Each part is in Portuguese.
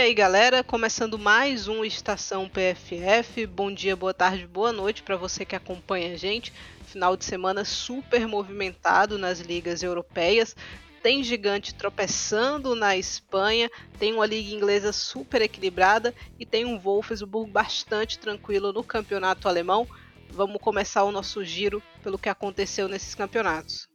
E aí, galera, começando mais um Estação PFF. Bom dia, boa tarde, boa noite para você que acompanha a gente. Final de semana super movimentado nas ligas europeias. Tem gigante tropeçando na Espanha, tem uma liga inglesa super equilibrada e tem um Wolfsburg bastante tranquilo no campeonato alemão. Vamos começar o nosso giro pelo que aconteceu nesses campeonatos.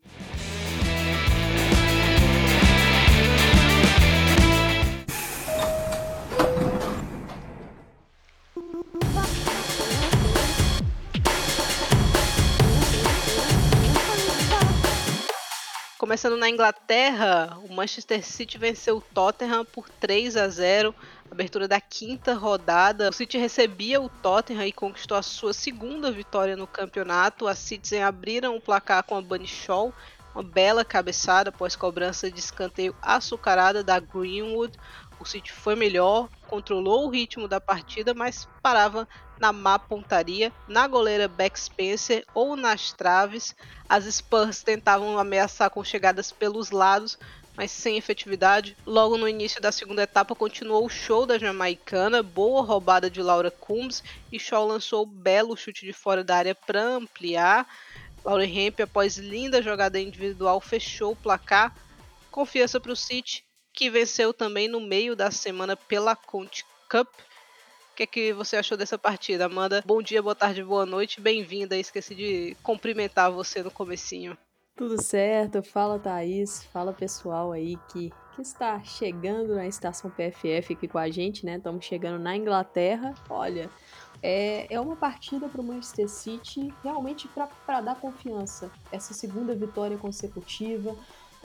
Começando na Inglaterra, o Manchester City venceu o Tottenham por 3 a 0, abertura da quinta rodada. O City recebia o Tottenham e conquistou a sua segunda vitória no campeonato. As Citizen abriram o placar com a Bunny Shaw, uma bela cabeçada após cobrança de escanteio açucarada da Greenwood. O City foi melhor, controlou o ritmo da partida, mas parava na má pontaria, na goleira Beck Spencer ou nas traves. As Spurs tentavam ameaçar com chegadas pelos lados, mas sem efetividade. Logo no início da segunda etapa continuou o show da jamaicana, boa roubada de Laura Combs e Shaw lançou belo chute de fora da área para ampliar. Laura Hemp, após linda jogada individual, fechou o placar. Confiança para o City que venceu também no meio da semana pela Conte Cup. O que, é que você achou dessa partida, Amanda? Bom dia, boa tarde, boa noite, bem-vinda. Esqueci de cumprimentar você no comecinho. Tudo certo, fala Thaís, fala pessoal aí que, que está chegando na estação PFF aqui com a gente, né? Estamos chegando na Inglaterra. Olha, é, é uma partida para o Manchester City realmente para dar confiança. Essa segunda vitória consecutiva,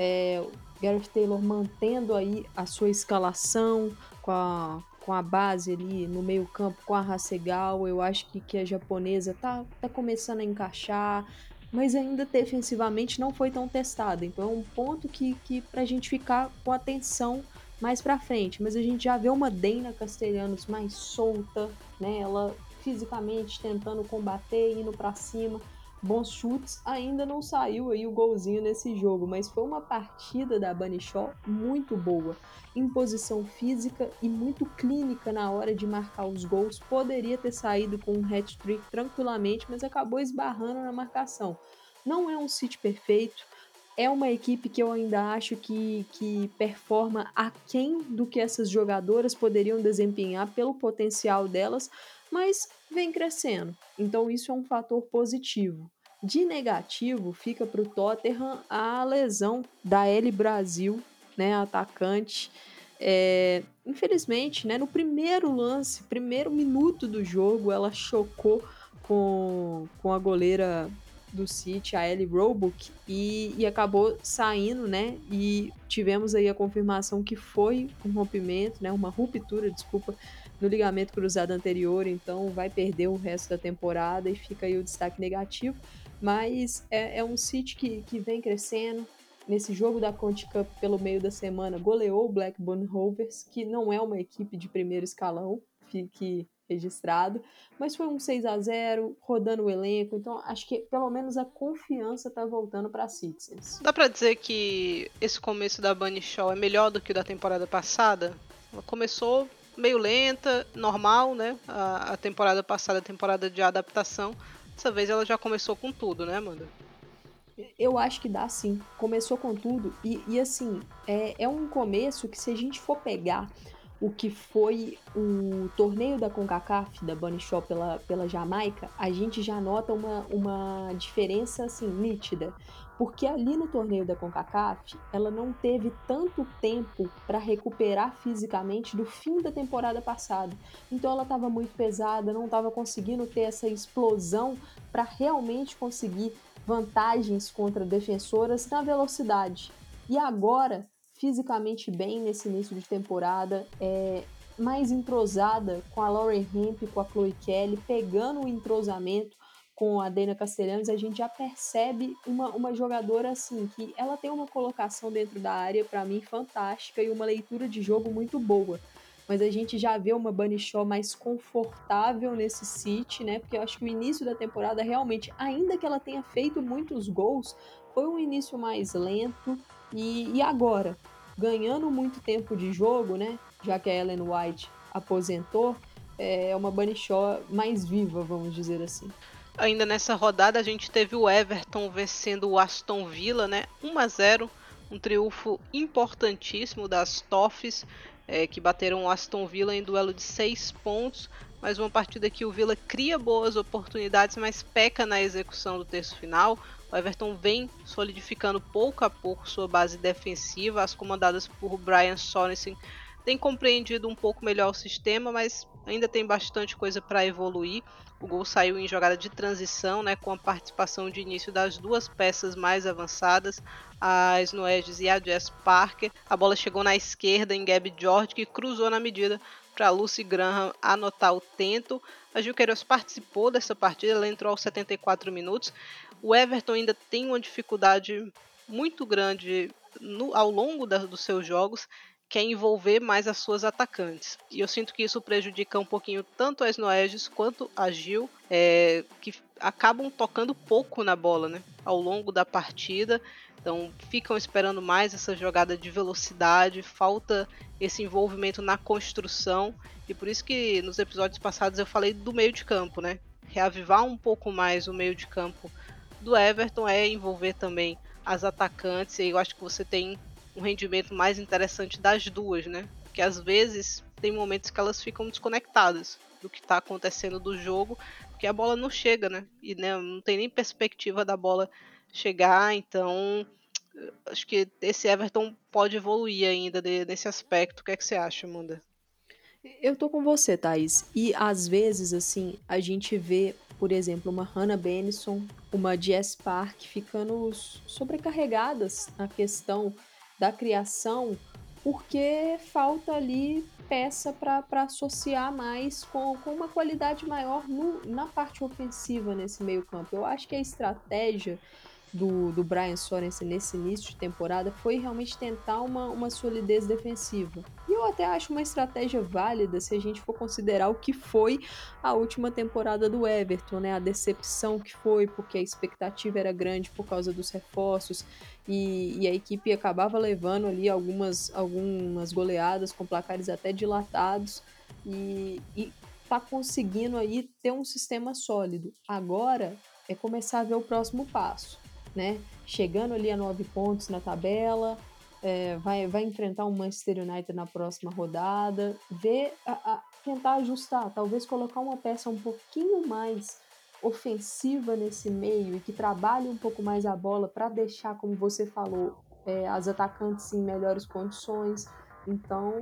é, Gareth Taylor mantendo aí a sua escalação com a, com a base ali no meio campo com a Hasegal, eu acho que, que a japonesa tá, tá começando a encaixar, mas ainda defensivamente não foi tão testada, então é um ponto que, que pra gente ficar com atenção mais pra frente, mas a gente já vê uma Dana Castelhanos mais solta, né, ela fisicamente tentando combater, indo para cima, bons chutes, ainda não saiu aí o golzinho nesse jogo, mas foi uma partida da Bunny Shaw muito boa, em posição física e muito clínica na hora de marcar os gols. Poderia ter saído com um hat-trick tranquilamente, mas acabou esbarrando na marcação. Não é um City perfeito, é uma equipe que eu ainda acho que, que performa aquém do que essas jogadoras poderiam desempenhar pelo potencial delas, mas vem crescendo. Então isso é um fator positivo. De negativo, fica para o Tottenham a lesão da L Brasil, né, atacante. É, infelizmente, né, no primeiro lance, primeiro minuto do jogo, ela chocou com, com a goleira do City, a Ellie Roebuck, e, e acabou saindo, né? E tivemos aí a confirmação que foi um rompimento, né? Uma ruptura, desculpa, no ligamento cruzado anterior, então vai perder o resto da temporada e fica aí o destaque negativo. Mas é, é um City que, que vem crescendo. Nesse jogo da Conte Cup pelo meio da semana, goleou o Blackburn Rovers, que não é uma equipe de primeiro escalão, fique registrado, mas foi um 6 a 0 rodando o elenco, então acho que pelo menos a confiança tá voltando para Citizens. Dá para dizer que esse começo da Bunny Show é melhor do que o da temporada passada? Ela começou meio lenta, normal, né? A, a temporada passada, a temporada de adaptação. Dessa vez ela já começou com tudo, né, Amanda? Eu acho que dá sim. Começou com tudo. E, e assim, é, é um começo que se a gente for pegar o que foi o torneio da CONCACAF, da Bunny Shaw pela, pela Jamaica, a gente já nota uma, uma diferença assim nítida. Porque ali no torneio da CONCACAF, ela não teve tanto tempo para recuperar fisicamente do fim da temporada passada. Então ela estava muito pesada, não estava conseguindo ter essa explosão para realmente conseguir vantagens contra defensoras na velocidade. E agora fisicamente bem nesse início de temporada, é, mais entrosada com a Lauren Hemp, com a Chloe Kelly, pegando o entrosamento com a Dana Castellanos, a gente já percebe uma, uma jogadora assim, que ela tem uma colocação dentro da área, para mim, fantástica e uma leitura de jogo muito boa. Mas a gente já vê uma Bunny Shaw mais confortável nesse City, né? Porque eu acho que o início da temporada realmente, ainda que ela tenha feito muitos gols, foi um início mais lento. E, e agora? ganhando muito tempo de jogo, né? Já que a Ellen White aposentou, é uma Bunny Shaw mais viva, vamos dizer assim. Ainda nessa rodada a gente teve o Everton vencendo o Aston Villa, né? 1 a 0, um triunfo importantíssimo das Toffs, é, que bateram o Aston Villa em duelo de 6 pontos. Mais uma partida que o Villa cria boas oportunidades, mas peca na execução do terço final. O Everton vem solidificando pouco a pouco sua base defensiva. As comandadas por Brian Sorensen têm compreendido um pouco melhor o sistema, mas ainda tem bastante coisa para evoluir. O gol saiu em jogada de transição, né, com a participação de início das duas peças mais avançadas, a Snoedges e a Jess Parker. A bola chegou na esquerda em Gabi George, que cruzou na medida para Lucy Graham anotar o tento. A Gil Queiroz participou dessa partida, ela entrou aos 74 minutos. O Everton ainda tem uma dificuldade muito grande no, ao longo da, dos seus jogos quer envolver mais as suas atacantes. E eu sinto que isso prejudica um pouquinho tanto as Noeges quanto a Gil, é, que acabam tocando pouco na bola né, ao longo da partida. Então ficam esperando mais essa jogada de velocidade, falta esse envolvimento na construção. E por isso que nos episódios passados eu falei do meio de campo, né? Reavivar um pouco mais o meio de campo do Everton é envolver também as atacantes. E eu acho que você tem um rendimento mais interessante das duas, né? Porque às vezes tem momentos que elas ficam desconectadas do que está acontecendo do jogo, porque a bola não chega, né? E né, não tem nem perspectiva da bola chegar, então acho que esse Everton pode evoluir ainda de, nesse aspecto. O que é que você acha, Amanda? Eu tô com você, Thaís. E às vezes, assim, a gente vê, por exemplo, uma Hannah Benison, uma Jess Park ficando sobrecarregadas na questão da criação, porque falta ali peça para associar mais com, com uma qualidade maior no, na parte ofensiva nesse meio campo. Eu acho que a estratégia do, do Brian Sorensen nesse início de temporada foi realmente tentar uma, uma solidez defensiva. E eu até acho uma estratégia válida se a gente for considerar o que foi a última temporada do Everton, né? A decepção que foi, porque a expectativa era grande por causa dos reforços e, e a equipe acabava levando ali algumas, algumas goleadas com placares até dilatados e, e tá conseguindo aí ter um sistema sólido. Agora é começar a ver o próximo passo né? Chegando ali a nove pontos na tabela, é, vai, vai enfrentar o Manchester United na próxima rodada, ver, a, a, tentar ajustar, talvez colocar uma peça um pouquinho mais ofensiva nesse meio e que trabalhe um pouco mais a bola para deixar, como você falou, é, as atacantes em melhores condições. Então,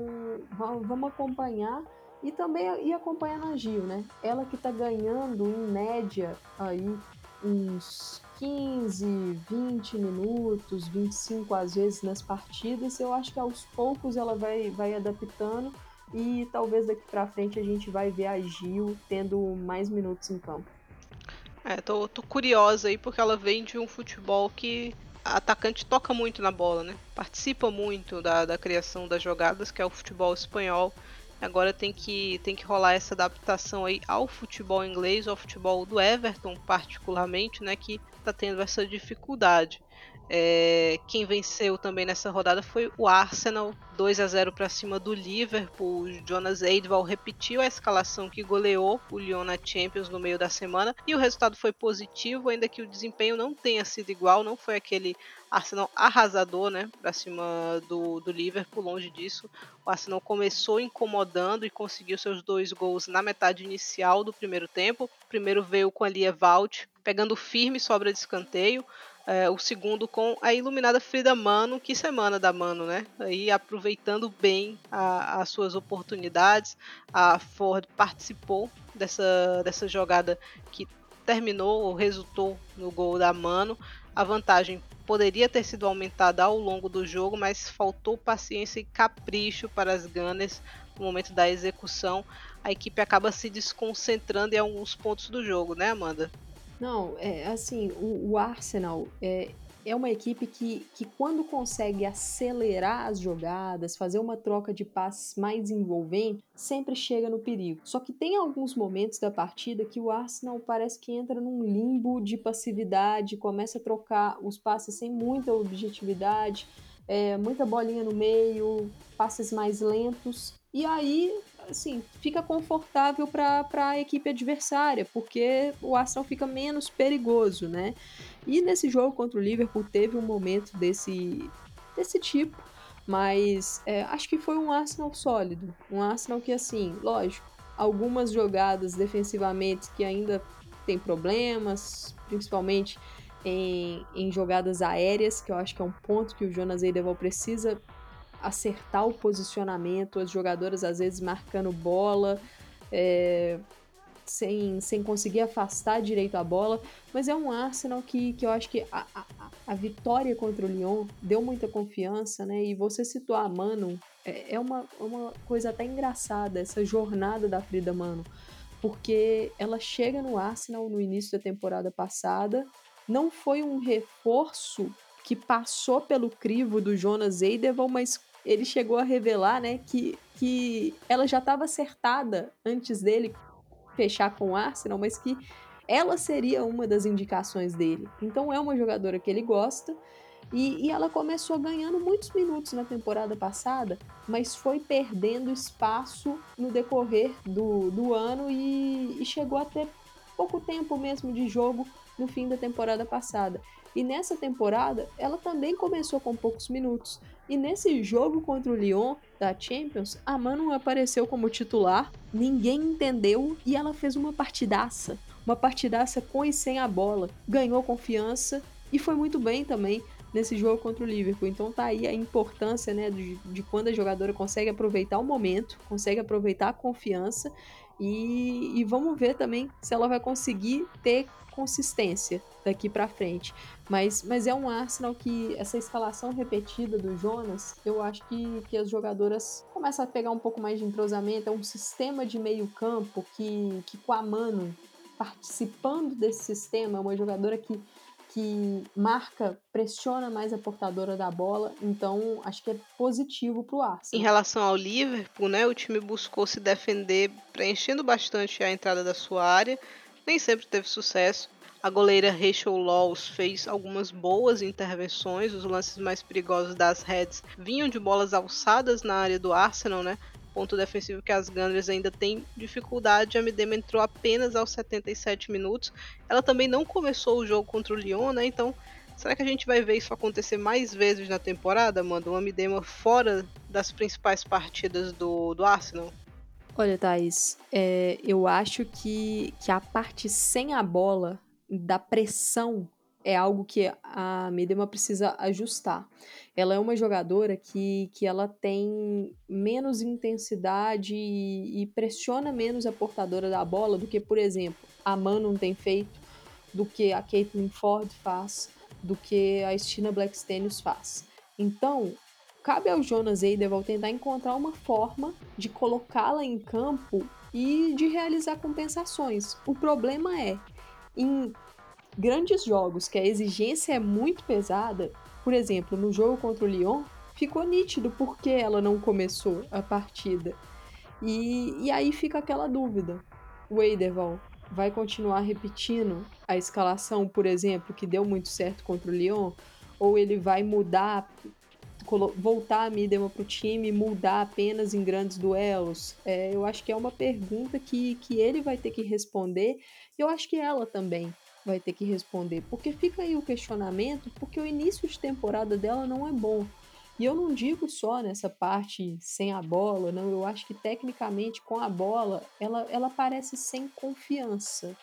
vamos acompanhar e também ir acompanhando a Gil, né? Ela que está ganhando em média aí uns 15, 20 minutos, 25 às vezes nas partidas, eu acho que aos poucos ela vai, vai adaptando e talvez daqui para frente a gente vai ver a Gil tendo mais minutos em campo. É, tô, tô curiosa aí porque ela vem de um futebol que a atacante toca muito na bola, né? Participa muito da, da criação das jogadas, que é o futebol espanhol. Agora tem que, tem que rolar essa adaptação aí ao futebol inglês, ao futebol do Everton, particularmente, né? Que está tendo essa dificuldade. É, quem venceu também nessa rodada foi o Arsenal, 2 a 0 para cima do Liverpool. O Jonas Eidval repetiu a escalação que goleou o Lyon na Champions no meio da semana e o resultado foi positivo, ainda que o desempenho não tenha sido igual, não foi aquele Arsenal arrasador, né, para cima do, do Liverpool, longe disso. O Arsenal começou incomodando e conseguiu seus dois gols na metade inicial do primeiro tempo. O primeiro veio com a Lia pegando firme sobra de escanteio. É, o segundo com a iluminada Frida Mano, que semana da Mano, né? Aí aproveitando bem a, as suas oportunidades. A Ford participou dessa, dessa jogada que terminou ou resultou no gol da Mano. A vantagem poderia ter sido aumentada ao longo do jogo, mas faltou paciência e capricho para as Gunners no momento da execução. A equipe acaba se desconcentrando em alguns pontos do jogo, né, Amanda? Não, é assim, o, o Arsenal é, é uma equipe que, que quando consegue acelerar as jogadas, fazer uma troca de passes mais envolvente, sempre chega no perigo. Só que tem alguns momentos da partida que o Arsenal parece que entra num limbo de passividade, começa a trocar os passes sem muita objetividade, é, muita bolinha no meio, passes mais lentos. E aí, assim, fica confortável para a equipe adversária, porque o Arsenal fica menos perigoso, né? E nesse jogo contra o Liverpool teve um momento desse, desse tipo, mas é, acho que foi um Arsenal sólido. Um Arsenal que, assim, lógico, algumas jogadas defensivamente que ainda tem problemas, principalmente em, em jogadas aéreas, que eu acho que é um ponto que o Jonas Eidevall precisa acertar o posicionamento, as jogadoras às vezes marcando bola, é, sem, sem conseguir afastar direito a bola, mas é um Arsenal que, que eu acho que a, a, a vitória contra o Lyon deu muita confiança, né? E você situar a Mano é, é uma, uma coisa até engraçada, essa jornada da Frida Mano, porque ela chega no Arsenal no início da temporada passada, não foi um reforço que passou pelo crivo do Jonas Eideval, mas ele chegou a revelar, né, que, que ela já estava acertada antes dele fechar com o Arsenal, mas que ela seria uma das indicações dele. Então é uma jogadora que ele gosta. E, e, ela começou ganhando muitos minutos na temporada passada, mas foi perdendo espaço no decorrer do, do ano e, e chegou a ter pouco tempo mesmo de jogo no fim da temporada passada. E nessa temporada, ela também começou com poucos minutos. E nesse jogo contra o Lyon da Champions, a Manu apareceu como titular, ninguém entendeu e ela fez uma partidaça. Uma partidaça com e sem a bola. Ganhou confiança e foi muito bem também nesse jogo contra o Liverpool. Então tá aí a importância né, de, de quando a jogadora consegue aproveitar o momento, consegue aproveitar a confiança e, e vamos ver também se ela vai conseguir ter consistência daqui para frente. Mas, mas é um Arsenal que essa escalação repetida do Jonas, eu acho que, que as jogadoras começam a pegar um pouco mais de entrosamento. É um sistema de meio campo que, que com a Mano participando desse sistema, é uma jogadora que que marca, pressiona mais a portadora da bola, então acho que é positivo para o Arsenal. Em relação ao Liverpool, né, o time buscou se defender, preenchendo bastante a entrada da sua área, nem sempre teve sucesso. A goleira Rachel Laws fez algumas boas intervenções, os lances mais perigosos das Reds vinham de bolas alçadas na área do Arsenal, né? Ponto defensivo que as Gunners ainda têm dificuldade. A Midema entrou apenas aos 77 minutos. Ela também não começou o jogo contra o Lyon, né? Então, será que a gente vai ver isso acontecer mais vezes na temporada, mano? Uma Midema fora das principais partidas do, do Arsenal? Olha, Thaís, é, eu acho que, que a parte sem a bola, da pressão, é algo que a Midema precisa ajustar. Ela é uma jogadora que, que ela tem menos intensidade e, e pressiona menos a portadora da bola do que, por exemplo, a Manon tem feito, do que a Caitlin Ford faz, do que a Stina Blackstenius faz. Então, cabe ao Jonas Eideval tentar encontrar uma forma de colocá-la em campo e de realizar compensações. O problema é, em grandes jogos que a exigência é muito pesada, por exemplo, no jogo contra o Lyon, ficou nítido porque ela não começou a partida. E, e aí fica aquela dúvida. O Eideval vai continuar repetindo a escalação, por exemplo, que deu muito certo contra o Lyon? Ou ele vai mudar voltar a Midema para o time, mudar apenas em grandes duelos? É, eu acho que é uma pergunta que, que ele vai ter que responder e eu acho que ela também vai ter que responder, porque fica aí o questionamento, porque o início de temporada dela não é bom. E eu não digo só nessa parte sem a bola, não, eu acho que tecnicamente com a bola ela, ela parece sem confiança.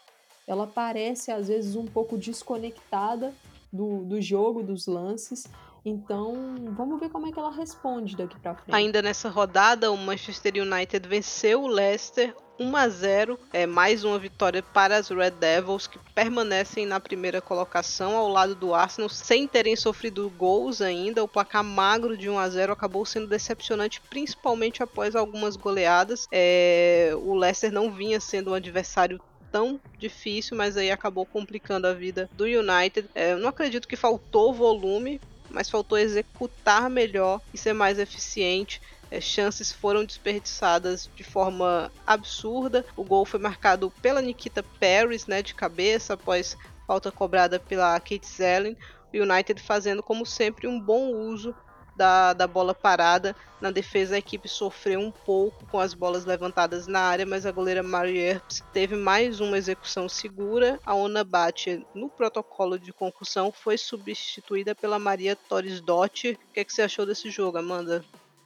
Ela parece às vezes um pouco desconectada do, do jogo, dos lances. Então, vamos ver como é que ela responde daqui para frente. Ainda nessa rodada, o Manchester United venceu o Leicester 1 a 0, é mais uma vitória para as Red Devils que permanecem na primeira colocação ao lado do Arsenal sem terem sofrido gols ainda. O placar magro de 1 a 0 acabou sendo decepcionante, principalmente após algumas goleadas. É, o Leicester não vinha sendo um adversário tão difícil, mas aí acabou complicando a vida do United. É, eu não acredito que faltou volume, mas faltou executar melhor e ser mais eficiente. É, chances foram desperdiçadas de forma absurda. O gol foi marcado pela Nikita Paris, né, de cabeça, após falta cobrada pela Kate Zellen. O United fazendo, como sempre, um bom uso da, da bola parada. Na defesa, a equipe sofreu um pouco com as bolas levantadas na área, mas a goleira Mari Earps teve mais uma execução segura. A Ona Bate, no protocolo de concussão, foi substituída pela Maria Torres Dottir. O que, é que você achou desse jogo, Amanda?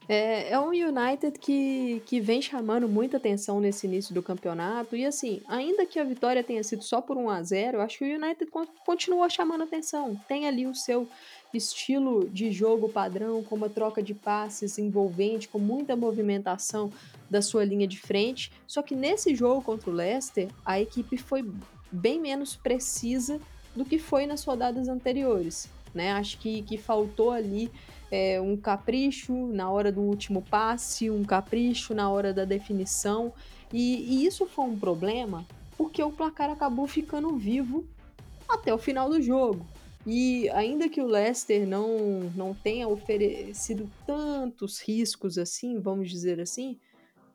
É, é um United que, que vem chamando muita atenção nesse início do campeonato. E assim, ainda que a vitória tenha sido só por 1 a 0 eu acho que o United continua chamando atenção. Tem ali o seu estilo de jogo padrão, com uma troca de passes envolvente, com muita movimentação da sua linha de frente. Só que nesse jogo contra o Leicester, a equipe foi bem menos precisa do que foi nas rodadas anteriores. Né? Acho que, que faltou ali é, um capricho na hora do último passe, um capricho na hora da definição. E, e isso foi um problema porque o placar acabou ficando vivo até o final do jogo. E ainda que o Leicester não, não tenha oferecido tantos riscos assim, vamos dizer assim,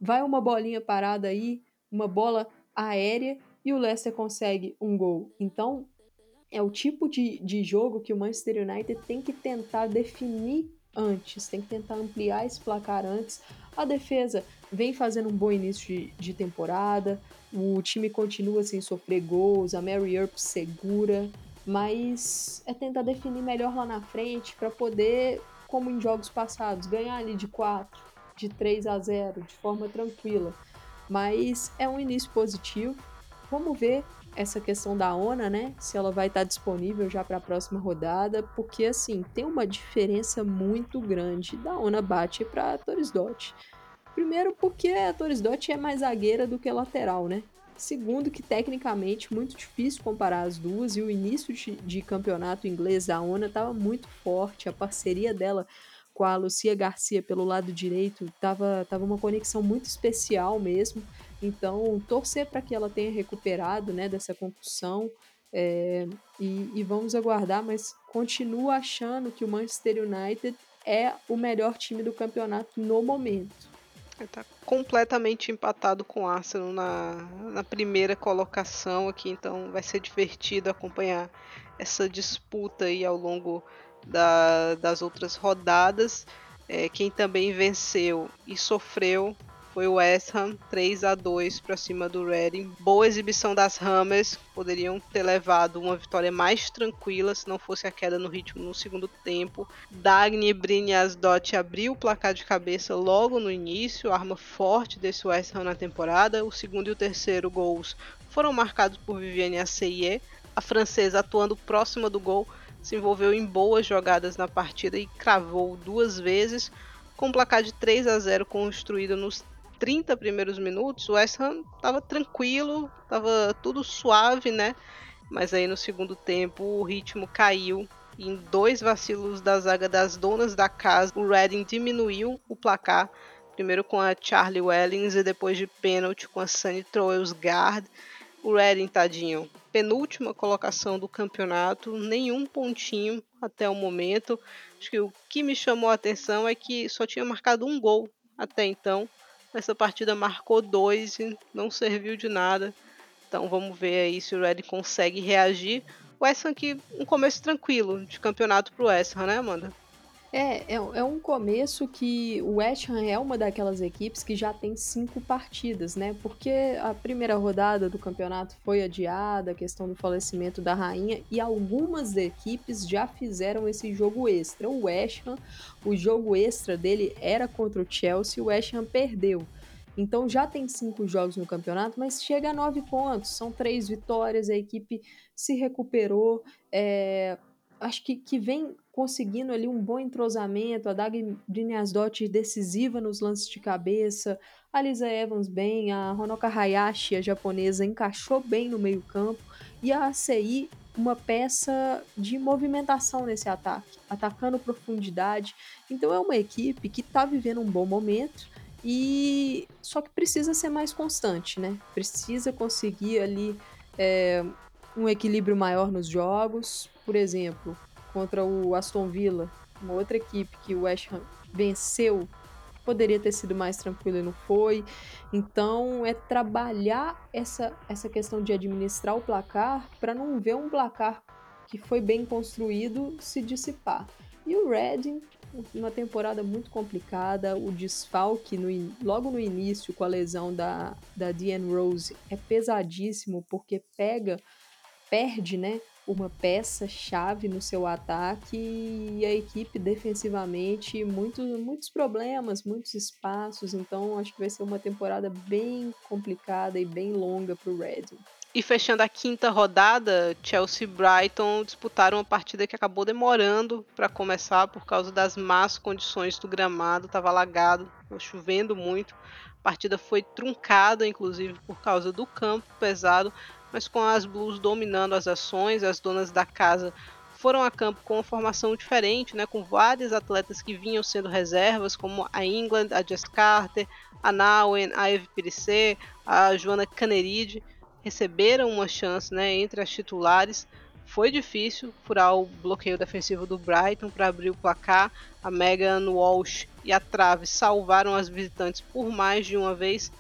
vai uma bolinha parada aí, uma bola aérea e o Leicester consegue um gol. Então, é o tipo de, de jogo que o Manchester United tem que tentar definir antes, tem que tentar ampliar esse placar antes. A defesa vem fazendo um bom início de, de temporada, o time continua sem sofrer gols, a Mary Earp segura, mas é tentar definir melhor lá na frente para poder, como em jogos passados, ganhar ali de 4, de 3 a 0 de forma tranquila. Mas é um início positivo. Vamos ver essa questão da ONA, né? Se ela vai estar disponível já para a próxima rodada, porque assim, tem uma diferença muito grande da ONA bate para a Torres Dot. Primeiro porque a Torres Dot é mais zagueira do que lateral, né? Segundo que tecnicamente muito difícil comparar as duas e o início de, de campeonato inglês da ONA estava muito forte, a parceria dela com a Lucia Garcia pelo lado direito tava, tava uma conexão muito especial mesmo. Então, torcer para que ela tenha recuperado né, dessa concussão é, e, e, vamos aguardar, mas continuo achando que o Manchester United é o melhor time do campeonato no momento. Está completamente empatado com o Arsenal na, na primeira colocação aqui, então vai ser divertido acompanhar essa disputa aí ao longo da, das outras rodadas. É, quem também venceu e sofreu foi o West Ham 3 a 2 para cima do Reading. Boa exibição das Hammers, poderiam ter levado uma vitória mais tranquila se não fosse a queda no ritmo no segundo tempo. Dagny Briniasdot abriu o placar de cabeça logo no início, arma forte desse West Ham na temporada. O segundo e o terceiro gols foram marcados por Viviane Asseye, a francesa atuando próxima do gol se envolveu em boas jogadas na partida e cravou duas vezes, com um placar de 3 a 0 construído nos 30 primeiros minutos, o West Ham estava tranquilo, estava tudo suave, né? Mas aí no segundo tempo o ritmo caiu. Em dois vacilos da zaga das donas da casa, o Reading diminuiu o placar. Primeiro com a Charlie Wellings e depois de pênalti com a Sunny Troelsgaard. O Reading, tadinho, penúltima colocação do campeonato, nenhum pontinho até o momento. Acho que o que me chamou a atenção é que só tinha marcado um gol até então. Essa partida marcou dois e não serviu de nada. Então vamos ver aí se o Red consegue reagir. O West Ham aqui, um começo tranquilo de campeonato pro West Ham, né, Amanda? É, é, é, um começo que o West Ham é uma daquelas equipes que já tem cinco partidas, né? Porque a primeira rodada do campeonato foi adiada, a questão do falecimento da rainha, e algumas equipes já fizeram esse jogo extra. O West Ham, o jogo extra dele era contra o Chelsea, o West Ham perdeu. Então já tem cinco jogos no campeonato, mas chega a nove pontos, são três vitórias, a equipe se recuperou. É, acho que, que vem conseguindo ali um bom entrosamento, a Dag Briniasdot decisiva nos lances de cabeça, a Lisa Evans bem, a Honoka Hayashi, a japonesa, encaixou bem no meio campo, e a ACI uma peça de movimentação nesse ataque, atacando profundidade. Então é uma equipe que está vivendo um bom momento e só que precisa ser mais constante, né? Precisa conseguir ali é, um equilíbrio maior nos jogos, por exemplo, contra o Aston Villa, uma outra equipe que o West Ham venceu, poderia ter sido mais tranquilo e não foi. Então é trabalhar essa, essa questão de administrar o placar para não ver um placar que foi bem construído se dissipar. E o Reading uma temporada muito complicada. O desfalque no, logo no início com a lesão da, da Deanne Rose é pesadíssimo porque pega, perde, né? Uma peça chave no seu ataque e a equipe defensivamente muito, muitos problemas, muitos espaços. Então acho que vai ser uma temporada bem complicada e bem longa para o Redding. E fechando a quinta rodada, Chelsea e Brighton disputaram uma partida que acabou demorando para começar por causa das más condições do gramado, estava alagado, chovendo muito. A partida foi truncada, inclusive, por causa do campo pesado, mas com as Blues dominando as ações, as donas da casa foram a campo com uma formação diferente, né, com vários atletas que vinham sendo reservas, como a England, a Jess Carter, a Nauen, a Eve Piricet, a Joana Caneride receberam uma chance né, entre as titulares. Foi difícil furar o bloqueio defensivo do Brighton para abrir o placar. A Megan Walsh e a Trave salvaram as visitantes por mais de uma vez.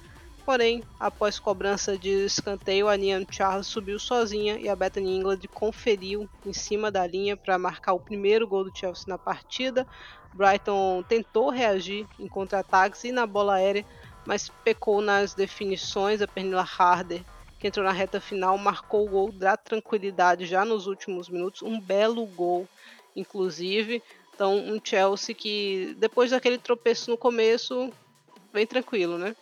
Porém, após cobrança de escanteio, a Nian Charles subiu sozinha e a Bethany England conferiu em cima da linha para marcar o primeiro gol do Chelsea na partida. Brighton tentou reagir em contra-ataques e na bola aérea, mas pecou nas definições. A Pernilla Harder que entrou na reta final, marcou o gol da tranquilidade já nos últimos minutos, um belo gol, inclusive. Então, um Chelsea que depois daquele tropeço no começo, vem tranquilo, né?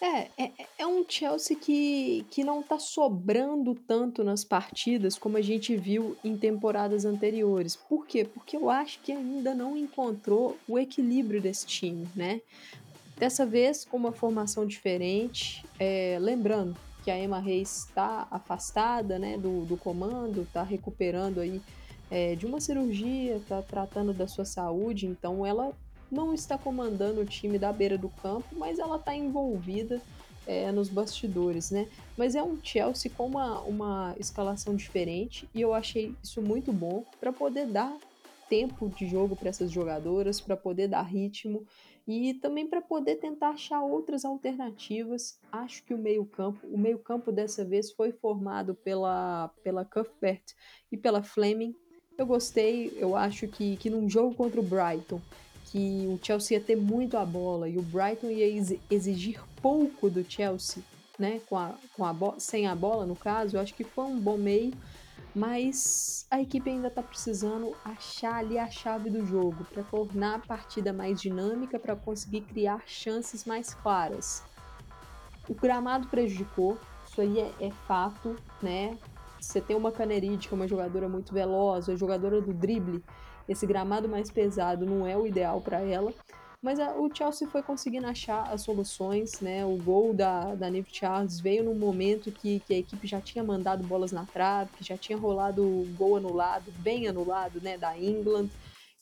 É, é, é, um Chelsea que, que não tá sobrando tanto nas partidas como a gente viu em temporadas anteriores. Por quê? Porque eu acho que ainda não encontrou o equilíbrio desse time, né? Dessa vez com uma formação diferente, é, lembrando que a Emma Reis está afastada né, do, do comando, está recuperando aí é, de uma cirurgia, está tratando da sua saúde, então ela não está comandando o time da beira do campo, mas ela está envolvida é, nos bastidores, né? Mas é um Chelsea com uma, uma escalação diferente e eu achei isso muito bom para poder dar tempo de jogo para essas jogadoras, para poder dar ritmo e também para poder tentar achar outras alternativas. Acho que o meio-campo, o meio-campo dessa vez foi formado pela, pela Cuthbert e pela Fleming. Eu gostei, eu acho que, que num jogo contra o Brighton, que o Chelsea ia ter muito a bola e o Brighton ia exigir pouco do Chelsea, né, com a, com a sem a bola no caso, eu acho que foi um bom meio mas a equipe ainda está precisando achar ali a chave do jogo para tornar a partida mais dinâmica, para conseguir criar chances mais claras. O gramado prejudicou, isso aí é, é fato, né? Você tem uma Caneride, que é uma jogadora muito veloz, a jogadora do drible, esse gramado mais pesado não é o ideal para ela. Mas a, o Chelsea foi conseguindo achar as soluções, né? O gol da, da Nive Charles veio num momento que, que a equipe já tinha mandado bolas na trave, que já tinha rolado gol anulado, bem anulado, né? Da England.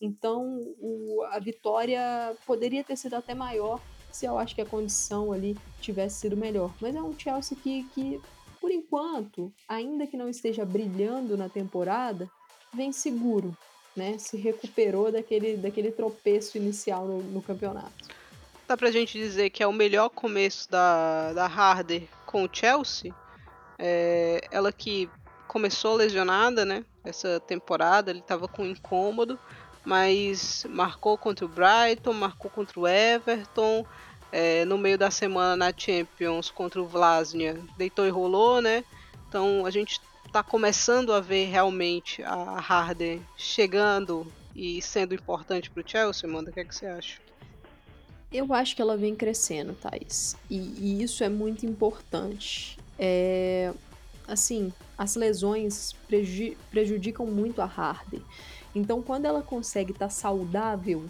Então o, a vitória poderia ter sido até maior se eu acho que a condição ali tivesse sido melhor. Mas é um Chelsea que, que por enquanto, ainda que não esteja brilhando na temporada, vem seguro, né, se recuperou daquele, daquele tropeço inicial no, no campeonato. Dá pra gente dizer que é o melhor começo da, da Harder com o Chelsea. É, ela que começou lesionada, né? Essa temporada, ele estava com incômodo, mas marcou contra o Brighton, marcou contra o Everton. É, no meio da semana na Champions contra o Vlasnia, deitou e rolou, né? Então a gente está começando a ver realmente a Harden chegando e sendo importante para o Chelsea, Manda? O que, é que você acha? Eu acho que ela vem crescendo, Thais. E, e isso é muito importante. É, assim, as lesões prejudicam muito a Harden. Então, quando ela consegue estar tá saudável,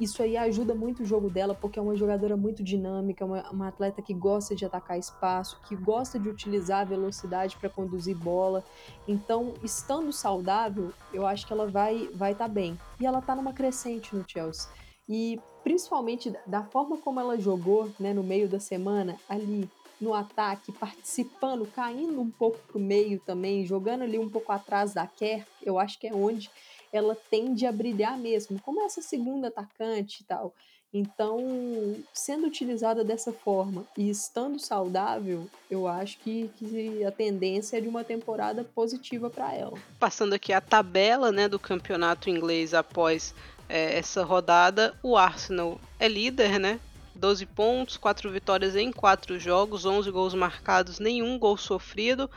isso aí ajuda muito o jogo dela, porque é uma jogadora muito dinâmica, uma, uma atleta que gosta de atacar espaço, que gosta de utilizar a velocidade para conduzir bola. Então, estando saudável, eu acho que ela vai vai estar tá bem. E ela está numa crescente no Chelsea. E principalmente da forma como ela jogou, né, no meio da semana, ali no ataque, participando, caindo um pouco pro meio também, jogando ali um pouco atrás da Kerr, eu acho que é onde ela tende a brilhar mesmo, como essa segunda atacante e tal. Então, sendo utilizada dessa forma e estando saudável, eu acho que, que a tendência é de uma temporada positiva para ela. Passando aqui a tabela né, do campeonato inglês após é, essa rodada, o Arsenal é líder, né? 12 pontos, 4 vitórias em 4 jogos, 11 gols marcados, nenhum gol sofrido.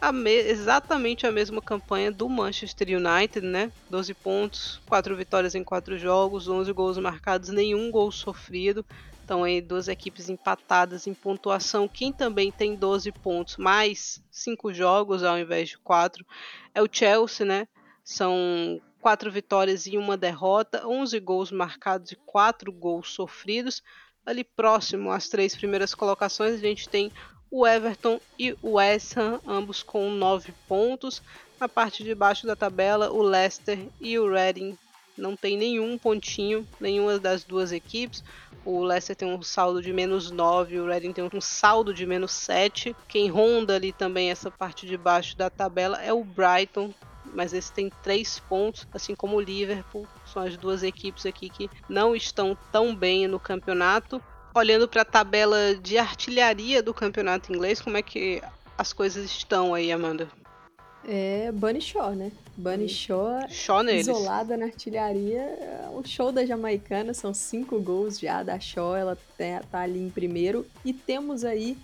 A me exatamente a mesma campanha do Manchester United, né? 12 pontos, 4 vitórias em 4 jogos, 11 gols marcados, nenhum gol sofrido. Então aí duas equipes empatadas em pontuação. Quem também tem 12 pontos, mais 5 jogos ao invés de 4, é o Chelsea, né? São quatro vitórias e uma derrota, 11 gols marcados e 4 gols sofridos. Ali próximo às três primeiras colocações, a gente tem o Everton e o West Ham, ambos com 9 pontos. Na parte de baixo da tabela, o Leicester e o Reading não tem nenhum pontinho, nenhuma das duas equipes. O Leicester tem um saldo de menos 9, o Reading tem um saldo de menos 7. Quem ronda ali também essa parte de baixo da tabela é o Brighton, mas esse tem três pontos, assim como o Liverpool. São as duas equipes aqui que não estão tão bem no campeonato. Olhando para a tabela de artilharia do campeonato inglês, como é que as coisas estão aí, Amanda? É Bunny Shaw, né? Bunny hum. Shaw, Shaw isolada na artilharia. O show da jamaicana são cinco gols já da Shaw, ela tá, tá ali em primeiro. E temos aí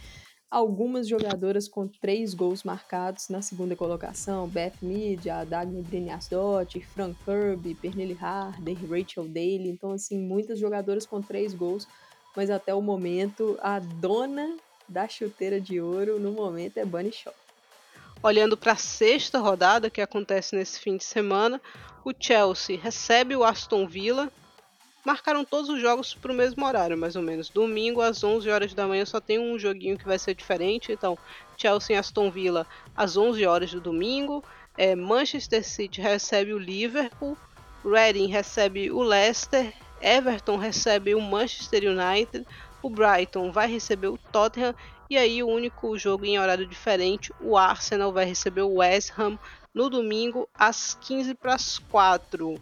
algumas jogadoras com três gols marcados na segunda colocação, Beth Mead, a Dagny Breniasdott, Frank Kirby, Pernille Harder, Rachel Daly, então assim, muitas jogadoras com três gols, mas até o momento a dona da chuteira de ouro no momento é Bunny Shaw. Olhando para a sexta rodada que acontece nesse fim de semana, o Chelsea recebe o Aston Villa marcaram todos os jogos para o mesmo horário, mais ou menos. Domingo às 11 horas da manhã só tem um joguinho que vai ser diferente. Então, Chelsea e Aston Villa às 11 horas do domingo. É, Manchester City recebe o Liverpool. Reading recebe o Leicester. Everton recebe o Manchester United. O Brighton vai receber o Tottenham. E aí, o único jogo em horário diferente, o Arsenal vai receber o West Ham no domingo às 15 para as 4.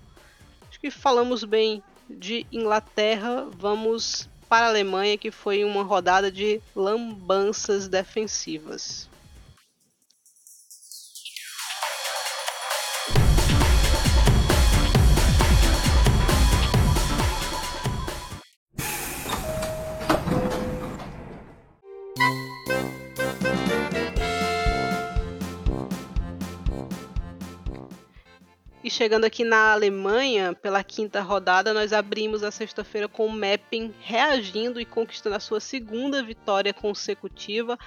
Acho que falamos bem de Inglaterra, vamos para a Alemanha, que foi uma rodada de lambanças defensivas. E chegando aqui na Alemanha, pela quinta rodada, nós abrimos a sexta-feira com o Meppen reagindo e conquistando a sua segunda vitória consecutiva.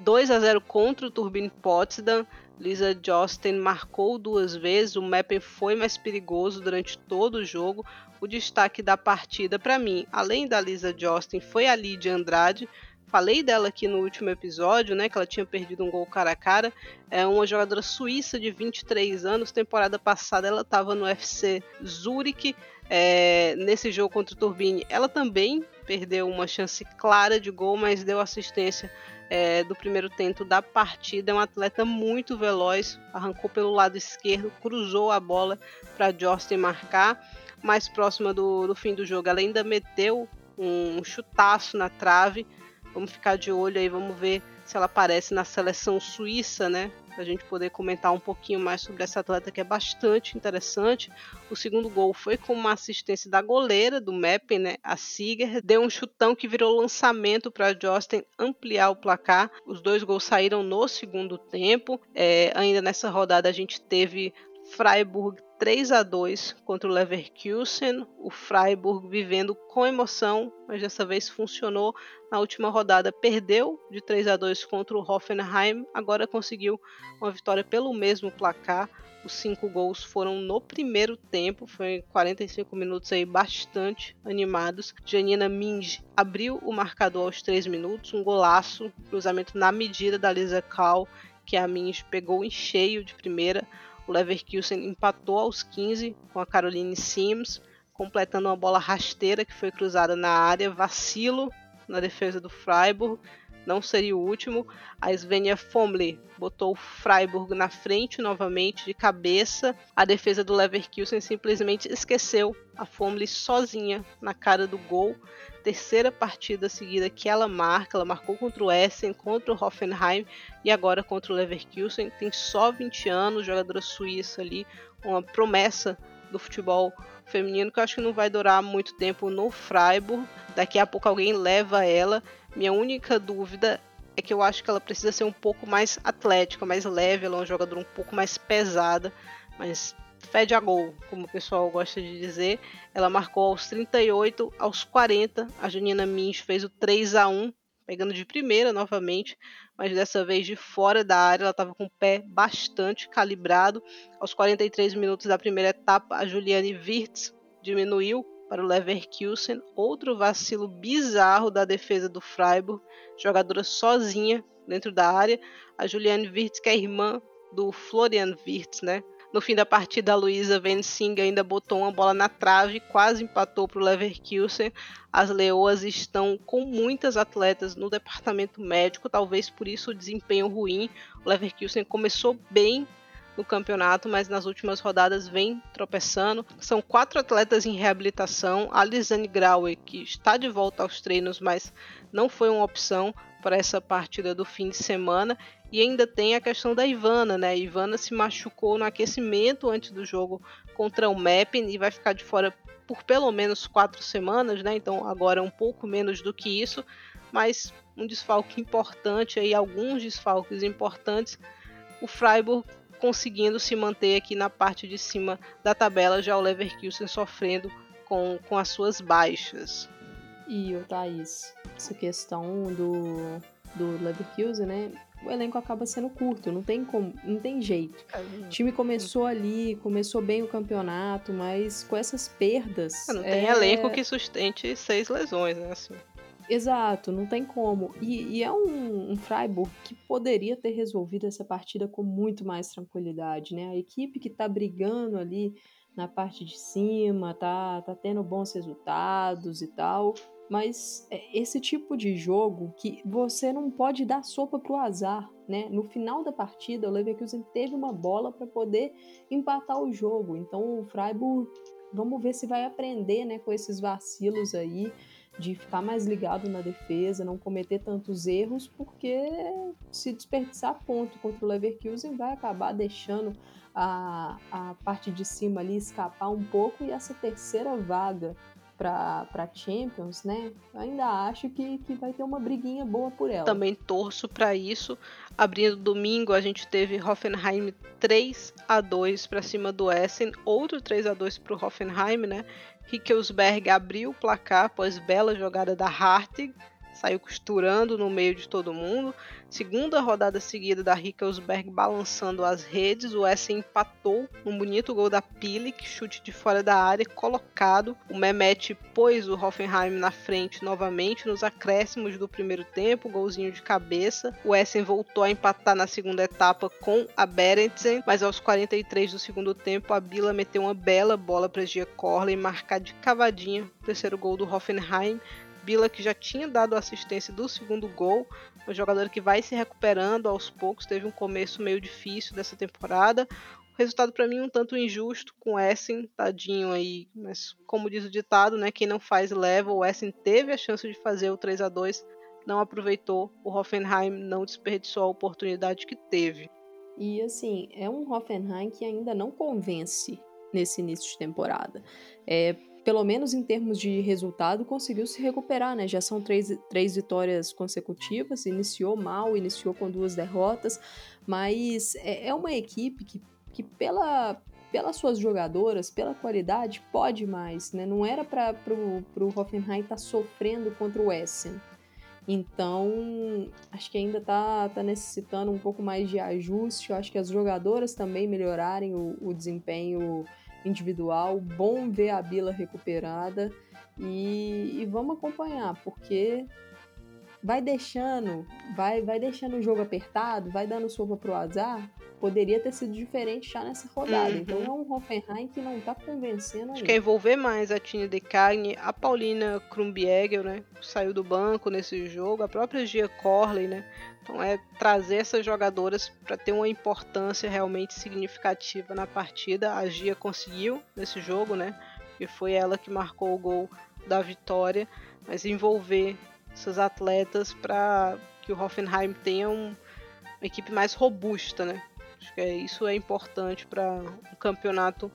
2 a 0 contra o Turbine Potsdam. Lisa Josten marcou duas vezes, o Meppen foi mais perigoso durante todo o jogo. O destaque da partida para mim, além da Lisa Josten, foi a Lídia Andrade, falei dela aqui no último episódio, né, que ela tinha perdido um gol cara a cara. É uma jogadora suíça de 23 anos. Temporada passada ela estava no FC Zurich. É, nesse jogo contra o Turbine, ela também perdeu uma chance clara de gol, mas deu assistência é, do primeiro tento da partida. É uma atleta muito veloz, arrancou pelo lado esquerdo, cruzou a bola para Justin marcar. Mais próxima do, do fim do jogo, ela ainda meteu um chutaço na trave Vamos ficar de olho aí, vamos ver se ela aparece na seleção suíça, né? Para a gente poder comentar um pouquinho mais sobre essa atleta que é bastante interessante. O segundo gol foi com uma assistência da goleira do Meppen, né? A Siger. Deu um chutão que virou lançamento para Justin ampliar o placar. Os dois gols saíram no segundo tempo. É, ainda nessa rodada a gente teve Freiburg 3 a 2 contra o Leverkusen. O Freiburg vivendo com emoção, mas dessa vez funcionou. Na última rodada perdeu de 3 a 2 contra o Hoffenheim, agora conseguiu uma vitória pelo mesmo placar. Os cinco gols foram no primeiro tempo, foi 45 minutos aí bastante animados. Janina Minge abriu o marcador aos 3 minutos, um golaço, cruzamento na medida da Lisa Cal, que a Minge pegou em cheio de primeira. O Leverkusen empatou aos 15 com a Caroline Sims, completando uma bola rasteira que foi cruzada na área, vacilo na defesa do Freiburg, não seria o último. A Svenja Fomley botou o Freiburg na frente novamente de cabeça. A defesa do Leverkusen simplesmente esqueceu a Fomley sozinha na cara do gol. Terceira partida seguida que ela marca, ela marcou contra o Essen, contra o Hoffenheim e agora contra o Leverkusen. Tem só 20 anos, jogadora suíça ali, uma promessa do futebol feminino que eu acho que não vai durar muito tempo no Freiburg. Daqui a pouco alguém leva ela. Minha única dúvida é que eu acho que ela precisa ser um pouco mais atlética, mais leve, ela é uma jogadora um pouco mais pesada, mas fede a gol, como o pessoal gosta de dizer. Ela marcou aos 38, aos 40, a Janina Mins fez o 3 a 1 pegando de primeira novamente, mas dessa vez de fora da área, ela estava com o pé bastante calibrado. Aos 43 minutos da primeira etapa, a Juliane Wirtz diminuiu para o Leverkusen, outro vacilo bizarro da defesa do Freiburg, jogadora sozinha dentro da área. A Juliane Wirtz, que é irmã do Florian Wirtz, né? No fim da partida, a Luísa Vensing ainda botou uma bola na trave quase empatou para o Leverkusen. As Leoas estão com muitas atletas no departamento médico, talvez por isso o desempenho ruim. O Leverkusen começou bem no campeonato, mas nas últimas rodadas vem tropeçando. São quatro atletas em reabilitação. A Lisane Grauer, que está de volta aos treinos, mas não foi uma opção para essa partida do fim de semana. E ainda tem a questão da Ivana, né? A Ivana se machucou no aquecimento antes do jogo contra o Meppen e vai ficar de fora por pelo menos quatro semanas, né? Então agora um pouco menos do que isso, mas um desfalque importante aí, alguns desfalques importantes. O Freiburg conseguindo se manter aqui na parte de cima da tabela, já o Leverkusen sofrendo com, com as suas baixas. E o Thaís, essa questão do, do Leverkusen, né? O elenco acaba sendo curto, não tem, como, não tem jeito. É, o time começou ali, começou bem o campeonato, mas com essas perdas. Não tem é... elenco que sustente seis lesões, né? Assim. Exato, não tem como. E, e é um, um, Freiburg que poderia ter resolvido essa partida com muito mais tranquilidade, né? A equipe que tá brigando ali na parte de cima, tá, tá tendo bons resultados e tal. Mas é esse tipo de jogo que você não pode dar sopa pro azar, né? No final da partida, o Leverkusen teve uma bola para poder empatar o jogo. Então o Freiburg, vamos ver se vai aprender, né, com esses vacilos aí de ficar mais ligado na defesa, não cometer tantos erros, porque se desperdiçar ponto contra o Leverkusen vai acabar deixando a, a parte de cima ali escapar um pouco e essa terceira vaga para Champions, né? Eu ainda acho que, que vai ter uma briguinha boa por ela. Também torço para isso. Abrindo domingo, a gente teve Hoffenheim 3 a 2 para cima do Essen, outro 3 a 2 para o Hoffenheim, né? Rickelsberg abriu o placar após bela jogada da Hartig saiu costurando no meio de todo mundo. Segunda rodada seguida da Rickelsberg balançando as redes, o Essen empatou um bonito gol da Pilik, chute de fora da área, colocado. O Mehmet pôs o Hoffenheim na frente novamente nos acréscimos do primeiro tempo, golzinho de cabeça. O Essen voltou a empatar na segunda etapa com a Berendsen, mas aos 43 do segundo tempo a Bila meteu uma bela bola para Gia Corley marcar de cavadinha o terceiro gol do Hoffenheim Bila, que já tinha dado assistência do segundo gol, um jogador que vai se recuperando aos poucos, teve um começo meio difícil dessa temporada. O resultado para mim um tanto injusto com o Essen, tadinho aí, mas como diz o ditado, né, quem não faz leva. O Essen teve a chance de fazer o 3 a 2, não aproveitou. O Hoffenheim não desperdiçou a oportunidade que teve. E assim, é um Hoffenheim que ainda não convence nesse início de temporada. É, pelo menos em termos de resultado, conseguiu se recuperar, né? Já são três, três vitórias consecutivas, iniciou mal, iniciou com duas derrotas, mas é, é uma equipe que, que pela, pelas suas jogadoras, pela qualidade, pode mais, né? Não era para o Hoffenheim estar tá sofrendo contra o Essen. Então, acho que ainda tá, tá necessitando um pouco mais de ajuste. Eu acho que as jogadoras também melhorarem o, o desempenho individual. Bom ver a Bila recuperada e, e vamos acompanhar, porque vai deixando, vai, vai deixando o jogo apertado, vai dando sopa pro azar, poderia ter sido diferente já nessa rodada. Uhum. Então é um Hoffenheim que não tá convencendo Acho que é envolver mais a Tina de Cagne, a Paulina Krumbiegel, né? Saiu do banco nesse jogo, a própria Gia Corley, né? Então é trazer essas jogadoras para ter uma importância realmente significativa na partida. A Gia conseguiu nesse jogo, né? E foi ela que marcou o gol da vitória, mas envolver essas atletas para que o Hoffenheim tenha um, uma equipe mais robusta, né? Acho que é, isso é importante para um campeonato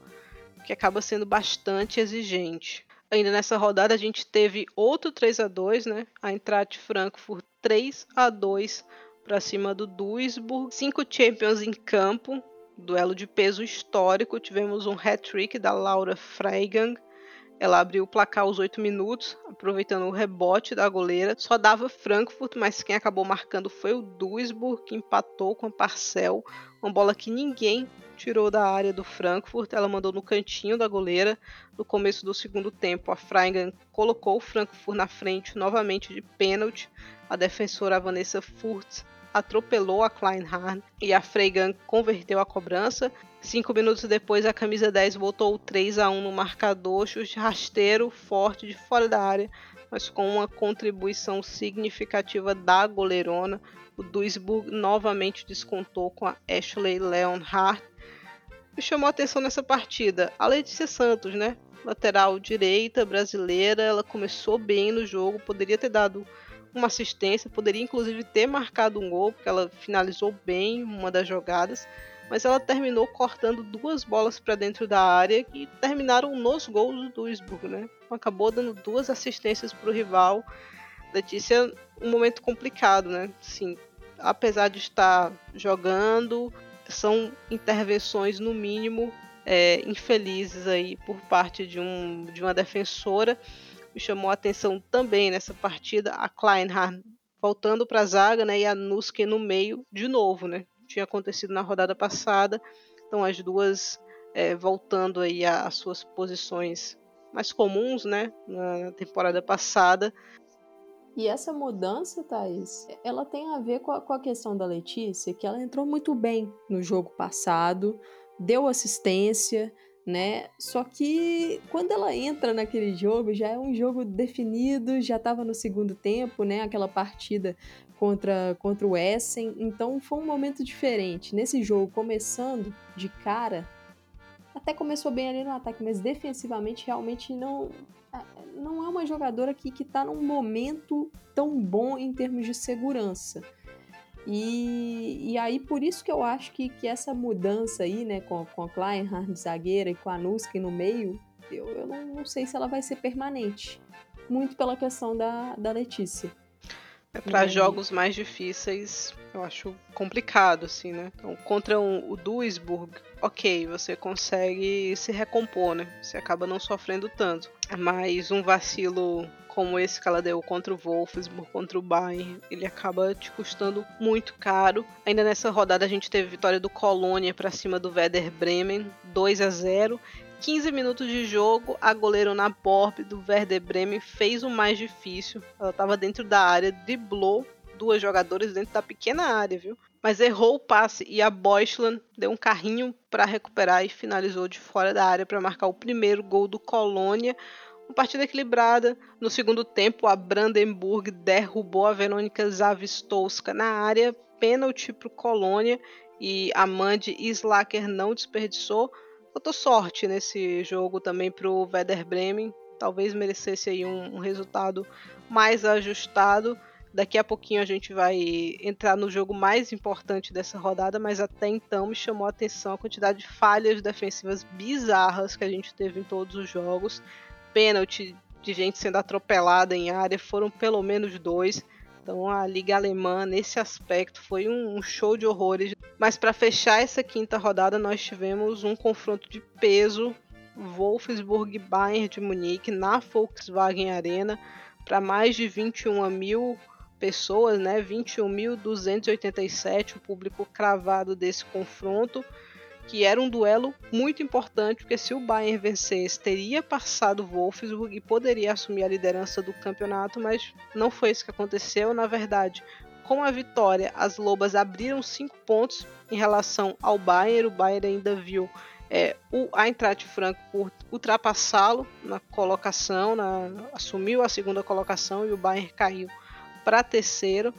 que acaba sendo bastante exigente. Ainda nessa rodada a gente teve outro 3 a 2, né? A Eintracht Frankfurt 3 a 2 para cima do Duisburg. Cinco Champions em campo, duelo de peso histórico. Tivemos um hat-trick da Laura Freigang. Ela abriu o placar aos 8 minutos, aproveitando o rebote da goleira. Só dava Frankfurt, mas quem acabou marcando foi o Duisburg, que empatou com a Parcel. Uma bola que ninguém tirou da área do Frankfurt. Ela mandou no cantinho da goleira. No começo do segundo tempo, a Freigang colocou o Frankfurt na frente novamente de pênalti. A defensora Vanessa Furtz atropelou a Kleinhardt e a Freigang converteu a cobrança. Cinco minutos depois, a camisa 10 voltou 3 a 1 no marcador, chute rasteiro, forte, de fora da área, mas com uma contribuição significativa da goleirona. O Duisburg novamente descontou com a Ashley Leonhardt. Me chamou a atenção nessa partida a Letícia Santos, né? Lateral direita brasileira, ela começou bem no jogo, poderia ter dado uma assistência, poderia inclusive ter marcado um gol, porque ela finalizou bem uma das jogadas, mas ela terminou cortando duas bolas para dentro da área e terminaram nos gols do Duisburg, né? Acabou dando duas assistências para o rival. Letícia, um momento complicado, né? Sim, apesar de estar jogando, são intervenções no mínimo é, infelizes aí por parte de, um, de uma defensora me chamou a atenção também nessa partida a Kleinhardt voltando para a zaga, né, e a Nuske no meio de novo, né? Tinha acontecido na rodada passada, então as duas é, voltando aí às suas posições mais comuns, né, na temporada passada. E essa mudança, Thaís, ela tem a ver com a, com a questão da Letícia, que ela entrou muito bem no jogo passado, deu assistência, né? Só que quando ela entra naquele jogo, já é um jogo definido, já estava no segundo tempo, né? Aquela partida contra, contra o Essen, então foi um momento diferente. Nesse jogo, começando de cara, até começou bem ali no ataque, mas defensivamente realmente não não é uma jogadora que está num momento tão bom em termos de segurança. E, e aí, por isso que eu acho que, que essa mudança aí, né, com, com a Kleinhardt zagueira e com a Nuski no meio, eu, eu não, não, sei se ela vai ser permanente. Muito pela questão da, da Letícia. É para jogos mais difíceis, eu acho complicado, assim, né? Então, contra um, o Duisburg, ok, você consegue se recompor, né? Você acaba não sofrendo tanto. Mas um vacilo como esse que ela deu contra o Wolfsburg, contra o Bayern, ele acaba te custando muito caro. Ainda nessa rodada a gente teve vitória do Colônia para cima do Werder Bremen, 2 a 0. 15 minutos de jogo, a goleira na Borb do Werder Bremen fez o mais difícil. Ela estava dentro da área, driblou duas jogadoras dentro da pequena área, viu? Mas errou o passe e a Boyschland deu um carrinho para recuperar e finalizou de fora da área para marcar o primeiro gol do Colônia. Uma partida equilibrada. No segundo tempo, a Brandenburg derrubou a Verônica Zavistowska na área, pênalti para o Colônia e a Mandy Slacker não desperdiçou. Faltou sorte nesse jogo também para o Werder Bremen. Talvez merecesse aí um, um resultado mais ajustado. Daqui a pouquinho a gente vai entrar no jogo mais importante dessa rodada, mas até então me chamou a atenção a quantidade de falhas defensivas bizarras que a gente teve em todos os jogos pênalti de gente sendo atropelada em área, foram pelo menos dois. Então a Liga Alemã, nesse aspecto, foi um show de horrores. Mas para fechar essa quinta rodada, nós tivemos um confronto de peso. Wolfsburg Bayern de Munique na Volkswagen Arena para mais de 21 mil pessoas, né? 21.287 o público cravado desse confronto que era um duelo muito importante, porque se o Bayern vencesse, teria passado o Wolfsburg e poderia assumir a liderança do campeonato, mas não foi isso que aconteceu. Na verdade, com a vitória, as Lobas abriram cinco pontos em relação ao Bayern. O Bayern ainda viu é, o Eintracht Frankfurt ultrapassá-lo na colocação, na, assumiu a segunda colocação e o Bayern caiu para terceiro.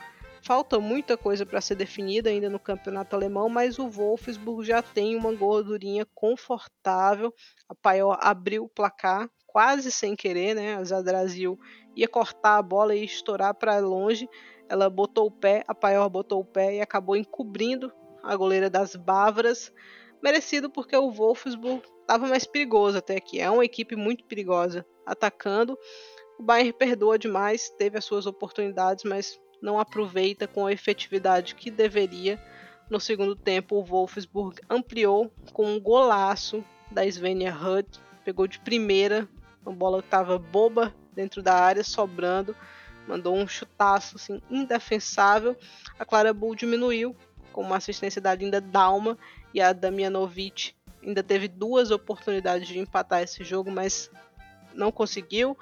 Falta muita coisa para ser definida ainda no campeonato alemão, mas o Wolfsburg já tem uma gordurinha confortável. A Paior abriu o placar quase sem querer, né? A Zadrazil ia cortar a bola e estourar para longe. Ela botou o pé, a Paior botou o pé e acabou encobrindo a goleira das Bávaras. merecido porque o Wolfsburg estava mais perigoso até aqui. É uma equipe muito perigosa atacando. O Bayern perdoa demais, teve as suas oportunidades, mas não aproveita com a efetividade que deveria. No segundo tempo, o Wolfsburg ampliou com um golaço da Svenja Hutt, pegou de primeira, a bola estava boba dentro da área, sobrando, mandou um chutaço assim, indefensável. A Clara Bull diminuiu com uma assistência da Linda Dalma e a Damianovic ainda teve duas oportunidades de empatar esse jogo, mas não conseguiu.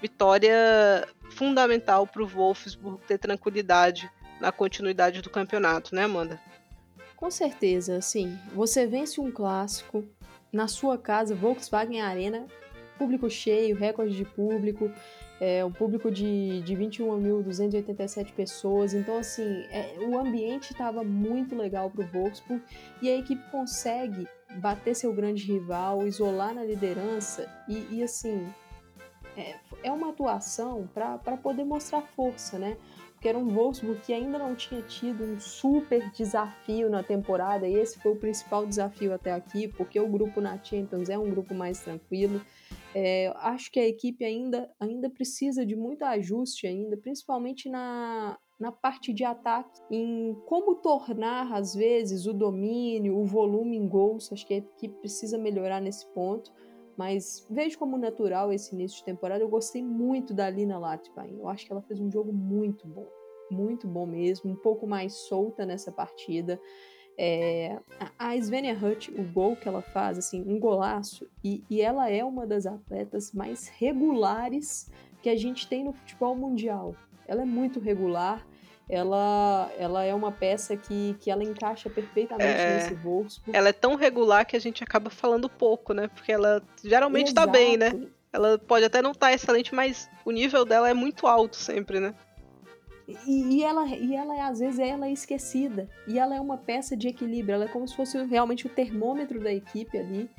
Vitória fundamental para o Wolfsburg ter tranquilidade na continuidade do campeonato, né, Amanda? Com certeza, sim. Você vence um clássico na sua casa, Volkswagen Arena, público cheio, recorde de público, é, um público de, de 21.287 pessoas. Então, assim, é, o ambiente estava muito legal para o Wolfsburg e a equipe consegue bater seu grande rival, isolar na liderança e, e assim, é, é uma atuação para poder mostrar força, né? Porque era um Wolfsburg que ainda não tinha tido um super desafio na temporada, e esse foi o principal desafio até aqui, porque o grupo na Champions é um grupo mais tranquilo. É, acho que a equipe ainda, ainda precisa de muito ajuste ainda, principalmente na, na parte de ataque, em como tornar, às vezes, o domínio, o volume em gols. Acho que a equipe precisa melhorar nesse ponto. Mas vejo como natural esse início de temporada. Eu gostei muito da Lina Latvain. Eu acho que ela fez um jogo muito bom. Muito bom mesmo. Um pouco mais solta nessa partida. É, a Svenja Hutt, o gol que ela faz, assim, um golaço, e, e ela é uma das atletas mais regulares que a gente tem no futebol mundial. Ela é muito regular, ela, ela é uma peça que, que ela encaixa perfeitamente é, nesse bolso. Ela é tão regular que a gente acaba falando pouco, né? Porque ela geralmente Exato. tá bem, né? Ela pode até não estar tá excelente, mas o nível dela é muito alto sempre, né? E, e, ela, e ela, às vezes, ela é esquecida. E ela é uma peça de equilíbrio. Ela é como se fosse realmente o termômetro da equipe ali.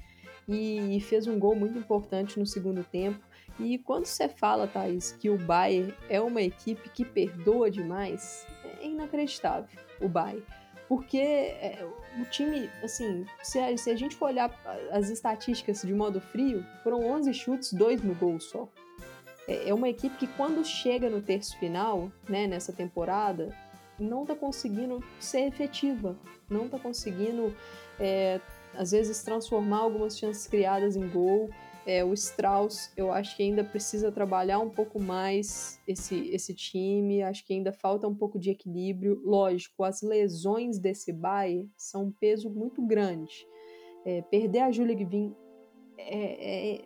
E, e fez um gol muito importante no segundo tempo. E quando você fala, Thaís, que o Bayern é uma equipe que perdoa demais, é inacreditável o Bayern. Porque é, o time, assim, se a, se a, gente for olhar as estatísticas de modo frio, foram 11 chutes, 2 no gol só. É, é uma equipe que quando chega no terço final, né, nessa temporada, não tá conseguindo ser efetiva, não tá conseguindo, é, às vezes, transformar algumas chances criadas em gol. É, o Strauss, eu acho que ainda precisa trabalhar um pouco mais esse, esse time, acho que ainda falta um pouco de equilíbrio. Lógico, as lesões desse Bayern são um peso muito grande. É, perder a Julia Gvin é, é,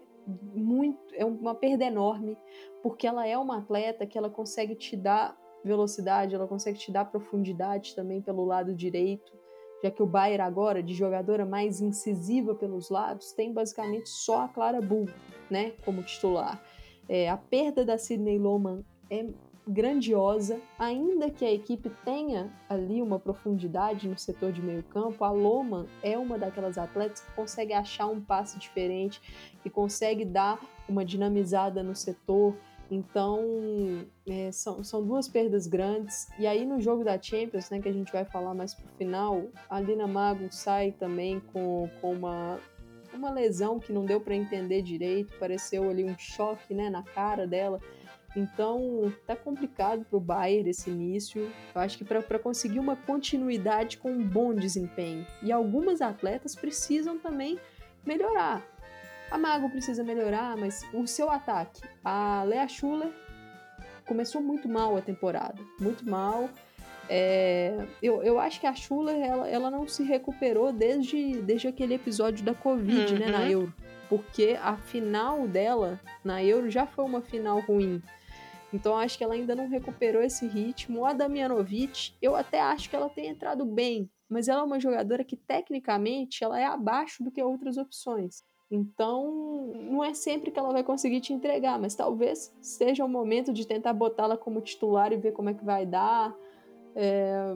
muito, é uma perda enorme, porque ela é uma atleta que ela consegue te dar velocidade, ela consegue te dar profundidade também pelo lado direito já que o Bayern agora, de jogadora mais incisiva pelos lados, tem basicamente só a Clara Bull, né, como titular. É, a perda da Sidney Loman é grandiosa, ainda que a equipe tenha ali uma profundidade no setor de meio campo, a Loman é uma daquelas atletas que consegue achar um passe diferente, que consegue dar uma dinamizada no setor, então, é, são, são duas perdas grandes. E aí, no jogo da Champions, né, que a gente vai falar mais pro final, a Lina Mago sai também com, com uma, uma lesão que não deu para entender direito. Pareceu ali um choque né, na cara dela. Então, tá complicado pro Bayern esse início. Eu acho que para conseguir uma continuidade com um bom desempenho. E algumas atletas precisam também melhorar. A Mago precisa melhorar, mas o seu ataque. A Lea Schuller começou muito mal a temporada. Muito mal. É, eu, eu acho que a Schuller ela, ela não se recuperou desde, desde aquele episódio da Covid, uhum. né, na. Euro. Porque a final dela na Euro já foi uma final ruim. Então acho que ela ainda não recuperou esse ritmo. A Damianovic, eu até acho que ela tem entrado bem, mas ela é uma jogadora que tecnicamente ela é abaixo do que outras opções. Então, não é sempre que ela vai conseguir te entregar, mas talvez seja o momento de tentar botá-la como titular e ver como é que vai dar. É...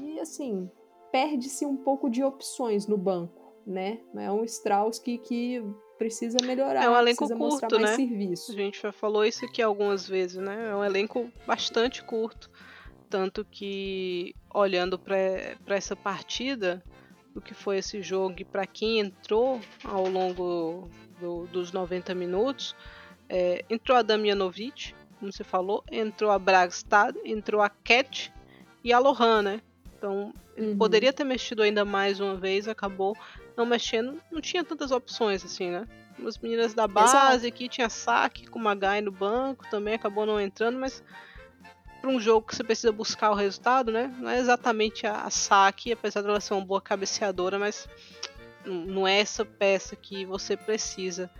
E assim, perde-se um pouco de opções no banco, né? É um Strauss que, que precisa melhorar, é um elenco precisa curto, mostrar mais né? serviço. A gente já falou isso aqui algumas vezes, né? É um elenco bastante curto. Tanto que, olhando para essa partida, do que foi esse jogo e para quem entrou ao longo do, dos 90 minutos, é, entrou a Damianovic, como você falou, entrou a Bragstad, entrou a Cat e a Lohan, né? Então, ele uhum. poderia ter mexido ainda mais uma vez, acabou não mexendo. Não tinha tantas opções assim, né? Umas meninas da base aqui, tinha saque com uma Magai no banco, também acabou não entrando, mas para um jogo que você precisa buscar o resultado, né? Não é exatamente a, a saque, apesar de ela ser uma boa cabeceadora, mas não é essa peça que você precisa.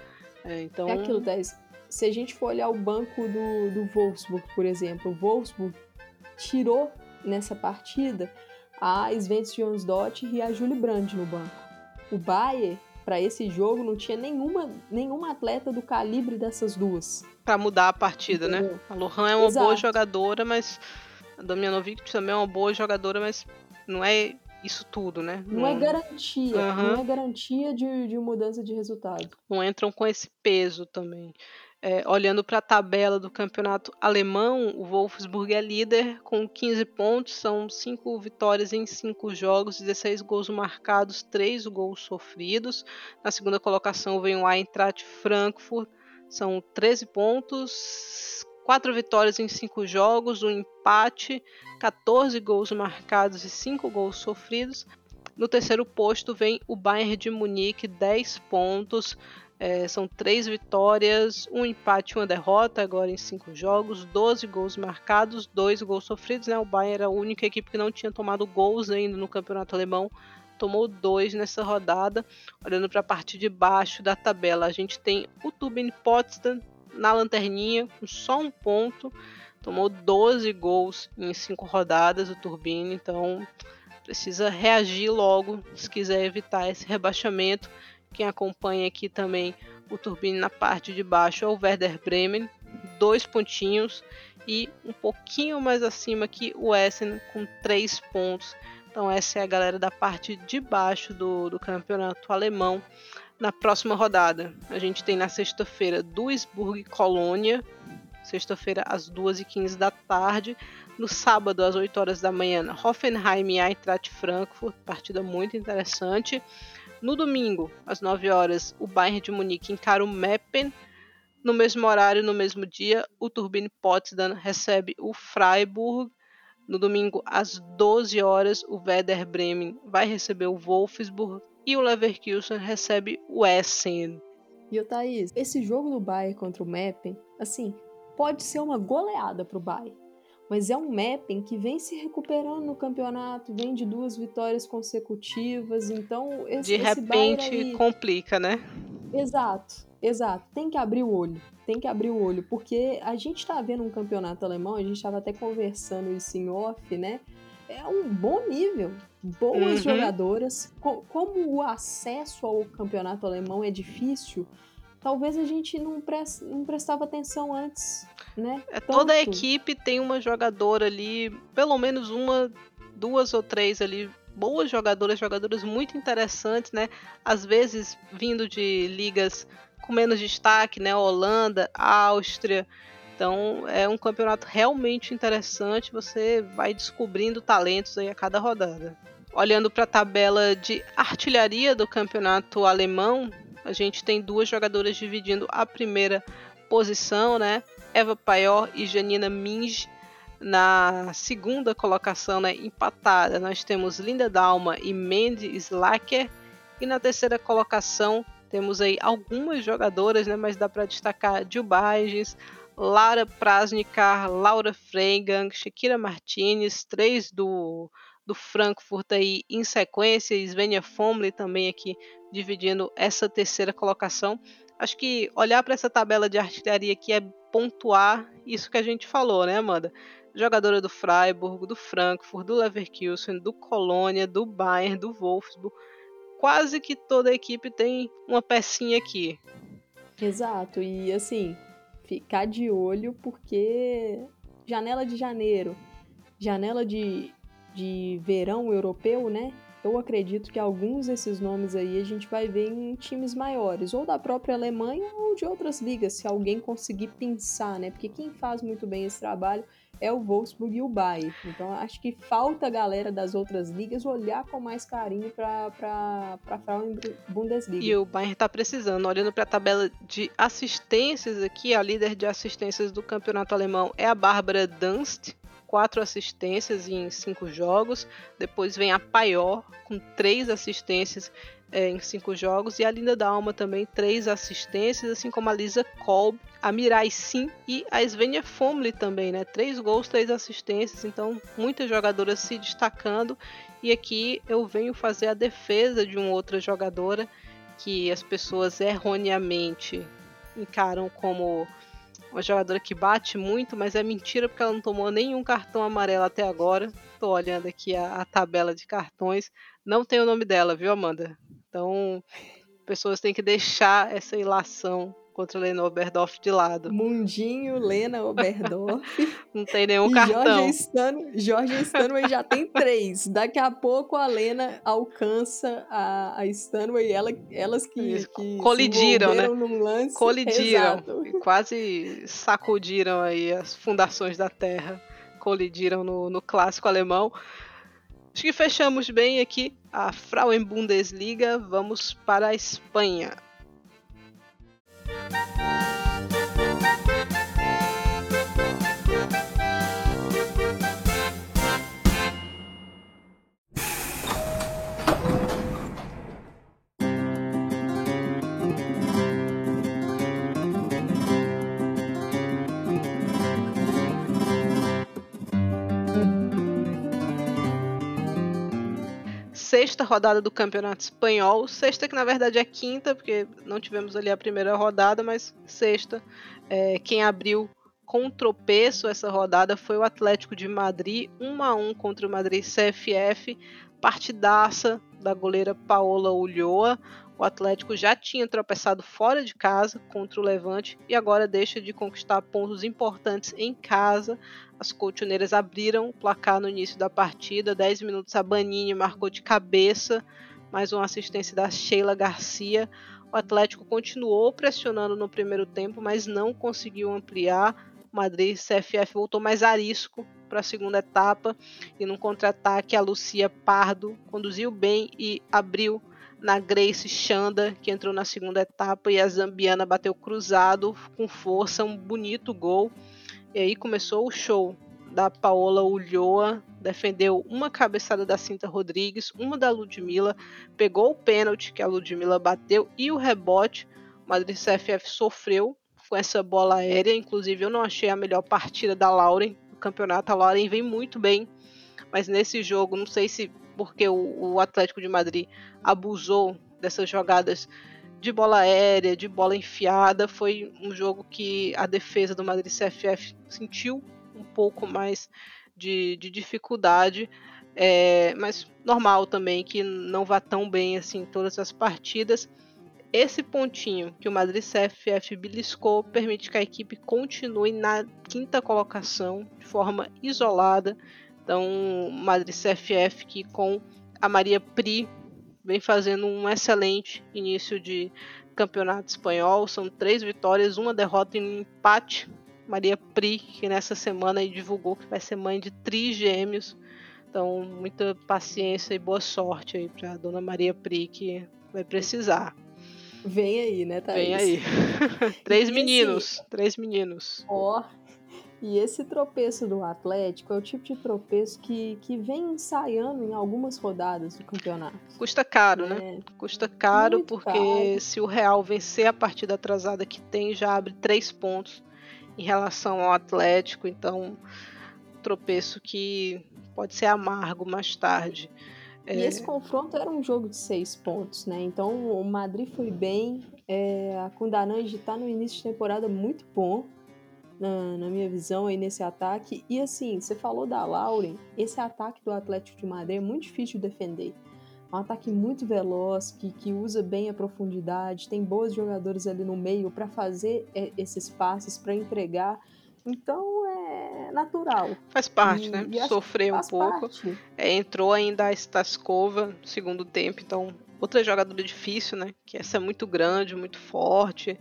É, então... É aquilo, 10. Se a gente for olhar o banco do, do Wolfsburg, por exemplo, o Wolfsburg tirou nessa partida a Sventes Jonsdott e a Julie Brand no banco. O Bayer, para esse jogo, não tinha nenhuma, nenhuma atleta do calibre dessas duas para mudar a partida, né? Entendeu? né? A Lohan é uma Exato. boa jogadora, mas a Damianovic também é uma boa jogadora, mas não é isso tudo, né? Não, não é garantia, uhum. não é garantia de, de mudança de resultado. Não entram com esse peso também. É, olhando para a tabela do campeonato alemão, o Wolfsburg é líder com 15 pontos, são 5 vitórias em 5 jogos, 16 gols marcados, 3 gols sofridos. Na segunda colocação vem o Eintracht Frankfurt são 13 pontos, 4 vitórias em 5 jogos, um empate, 14 gols marcados e 5 gols sofridos. No terceiro posto vem o Bayern de Munique, 10 pontos. É, são 3 vitórias, um empate uma derrota agora em 5 jogos, 12 gols marcados, 2 gols sofridos. Né? O Bayern era a única equipe que não tinha tomado gols ainda no campeonato alemão tomou dois nessa rodada. Olhando para a parte de baixo da tabela, a gente tem o Turbine Potsdam na lanterninha com só um ponto. Tomou 12 gols em cinco rodadas o Turbine, então precisa reagir logo se quiser evitar esse rebaixamento. Quem acompanha aqui também o Turbine na parte de baixo é o Werder Bremen, dois pontinhos e um pouquinho mais acima aqui o Essen com três pontos. Então, essa é a galera da parte de baixo do, do campeonato alemão. Na próxima rodada, a gente tem na sexta-feira Duisburg Colônia, sexta-feira às 2h15 da tarde. No sábado, às 8 horas da manhã, Hoffenheim e Eintracht Frankfurt, partida muito interessante. No domingo, às 9 horas, o Bayern de Munique encara o Meppen. No mesmo horário, no mesmo dia, o Turbine Potsdam recebe o Freiburg. No domingo, às 12 horas, o Werder Bremen vai receber o Wolfsburg e o Leverkusen recebe o Essen. E o Thaís, esse jogo do Bayern contra o Meppen, assim, pode ser uma goleada para o Bayern. Mas é um Meppen que vem se recuperando no campeonato, vem de duas vitórias consecutivas, então esse, de repente aí... complica, né? Exato. Exato, tem que abrir o olho, tem que abrir o olho, porque a gente está vendo um campeonato alemão, a gente estava até conversando isso em off, né? É um bom nível, boas uhum. jogadoras. como o acesso ao campeonato alemão é difícil, talvez a gente não, prest, não prestava atenção antes, né? É, toda a equipe tem uma jogadora ali, pelo menos uma, duas ou três ali boas jogadoras, jogadoras muito interessantes, né? Às vezes vindo de ligas com menos destaque, né? Holanda, Áustria. Então é um campeonato realmente interessante. Você vai descobrindo talentos aí a cada rodada. Olhando para a tabela de artilharia do campeonato alemão, a gente tem duas jogadoras dividindo a primeira posição, né? Eva Paior e Janina Minge na segunda colocação, né, empatada, nós temos Linda Dalma e Mandy Slacker. E na terceira colocação, temos aí algumas jogadoras, né, mas dá para destacar Jill Laura Prasnikar, Laura Freigang, Shakira Martinez, três do, do Frankfurt aí em sequência, Svenja Fomley também aqui dividindo essa terceira colocação. Acho que olhar para essa tabela de artilharia aqui é pontuar isso que a gente falou, né, Amanda? Jogadora do Freiburg, do Frankfurt, do Leverkusen, do Colônia, do Bayern, do Wolfsburg quase que toda a equipe tem uma pecinha aqui. Exato, e assim, ficar de olho porque janela de janeiro, janela de, de verão europeu, né? Eu acredito que alguns desses nomes aí a gente vai ver em times maiores, ou da própria Alemanha ou de outras ligas, se alguém conseguir pensar, né? Porque quem faz muito bem esse trabalho é o Wolfsburg e o Bayern. Então acho que falta a galera das outras ligas olhar com mais carinho para a Bundesliga. E o Bayern está precisando. Olhando para a tabela de assistências aqui, a líder de assistências do campeonato alemão é a Bárbara Dunst, quatro assistências em cinco jogos. Depois vem a Paior, com três assistências é, em cinco jogos. E a Linda da Alma também, três assistências, assim como a Lisa Kolb, a Mirai Sim e a Svenja Fomli também, né? Três gols, três assistências. Então, muitas jogadoras se destacando. E aqui eu venho fazer a defesa de uma outra jogadora que as pessoas erroneamente encaram como uma jogadora que bate muito, mas é mentira porque ela não tomou nenhum cartão amarelo até agora. Tô olhando aqui a, a tabela de cartões. Não tem o nome dela, viu, Amanda? Então, pessoas têm que deixar essa ilação contra Lena Oberdorf de lado. Mundinho, Lena Oberdorf. Não tem nenhum e cartão. Jorge, Stan, Jorge Stanway já tem três. Daqui a pouco a Lena alcança a, a Stanway, ela, elas que, que colidiram, né? Num lance. Colidiram. Exato. Quase sacudiram aí as fundações da Terra. Colidiram no, no clássico alemão. Acho que fechamos bem aqui a Frauen Bundesliga. Vamos para a Espanha. Sexta rodada do Campeonato Espanhol. Sexta que na verdade é quinta, porque não tivemos ali a primeira rodada, mas sexta. É, quem abriu com tropeço essa rodada foi o Atlético de Madrid, 1 a 1 contra o Madrid CFF, partidaça da goleira Paola Ulloa. O Atlético já tinha tropeçado fora de casa contra o Levante e agora deixa de conquistar pontos importantes em casa. As colchoneiras abriram o placar no início da partida. 10 minutos a Banini marcou de cabeça, mais uma assistência da Sheila Garcia. O Atlético continuou pressionando no primeiro tempo, mas não conseguiu ampliar. O Madrid CFF voltou mais arisco para a segunda etapa e no contra-ataque a Lucia Pardo conduziu bem e abriu na Grace Chanda, que entrou na segunda etapa, e a zambiana bateu cruzado com força, um bonito gol. E aí começou o show da Paola Ulloa, defendeu uma cabeçada da Cinta Rodrigues, uma da Ludmilla, pegou o pênalti que a Ludmilla bateu e o rebote. O Madrid CFF sofreu com essa bola aérea, inclusive eu não achei a melhor partida da Lauren no campeonato. A Lauren vem muito bem, mas nesse jogo, não sei se porque o, o Atlético de Madrid abusou dessas jogadas de bola aérea, de bola enfiada. Foi um jogo que a defesa do Madrid CFF sentiu um pouco mais de, de dificuldade. É, mas normal também que não vá tão bem assim todas as partidas. Esse pontinho que o Madrid CFF beliscou permite que a equipe continue na quinta colocação de forma isolada então, Madrid CFF que com a Maria Pri vem fazendo um excelente início de campeonato espanhol. São três vitórias, uma derrota e um empate. Maria Pri, que nessa semana divulgou que vai ser mãe de trigêmeos. Então, muita paciência e boa sorte aí para dona Maria Pri, que vai precisar. Vem aí, né, Thaís? Vem aí. três meninos, três meninos. Ó, oh, e esse tropeço do Atlético é o tipo de tropeço que, que vem ensaiando em algumas rodadas do campeonato. Custa caro, né? né? Custa caro Muito porque caro. se o Real vencer a partida atrasada que tem, já abre três pontos em relação ao Atlético. Então, tropeço que pode ser amargo mais tarde. E é... esse confronto era um jogo de seis pontos, né? Então o Madrid foi bem. É, a Kundananji está no início de temporada muito bom na, na, minha visão, aí nesse ataque. E assim, você falou da Lauren, esse ataque do Atlético de Madrid é muito difícil de defender. É um ataque muito veloz, que, que usa bem a profundidade, tem bons jogadores ali no meio para fazer é, esses passes, para entregar. Então é natural. Faz parte, e, né? E Sofreu um pouco. É, entrou ainda a Staskova no segundo tempo, então outra jogadora difícil, né? Que essa é muito grande, muito forte.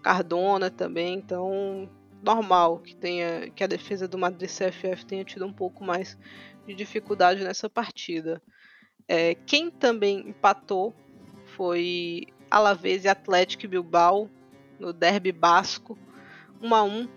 Cardona também, então normal que tenha que a defesa do Madrid CFF tenha tido um pouco mais de dificuldade nessa partida. É, quem também empatou foi Alavés e Atlético Bilbao no derby basco, 1 a 1.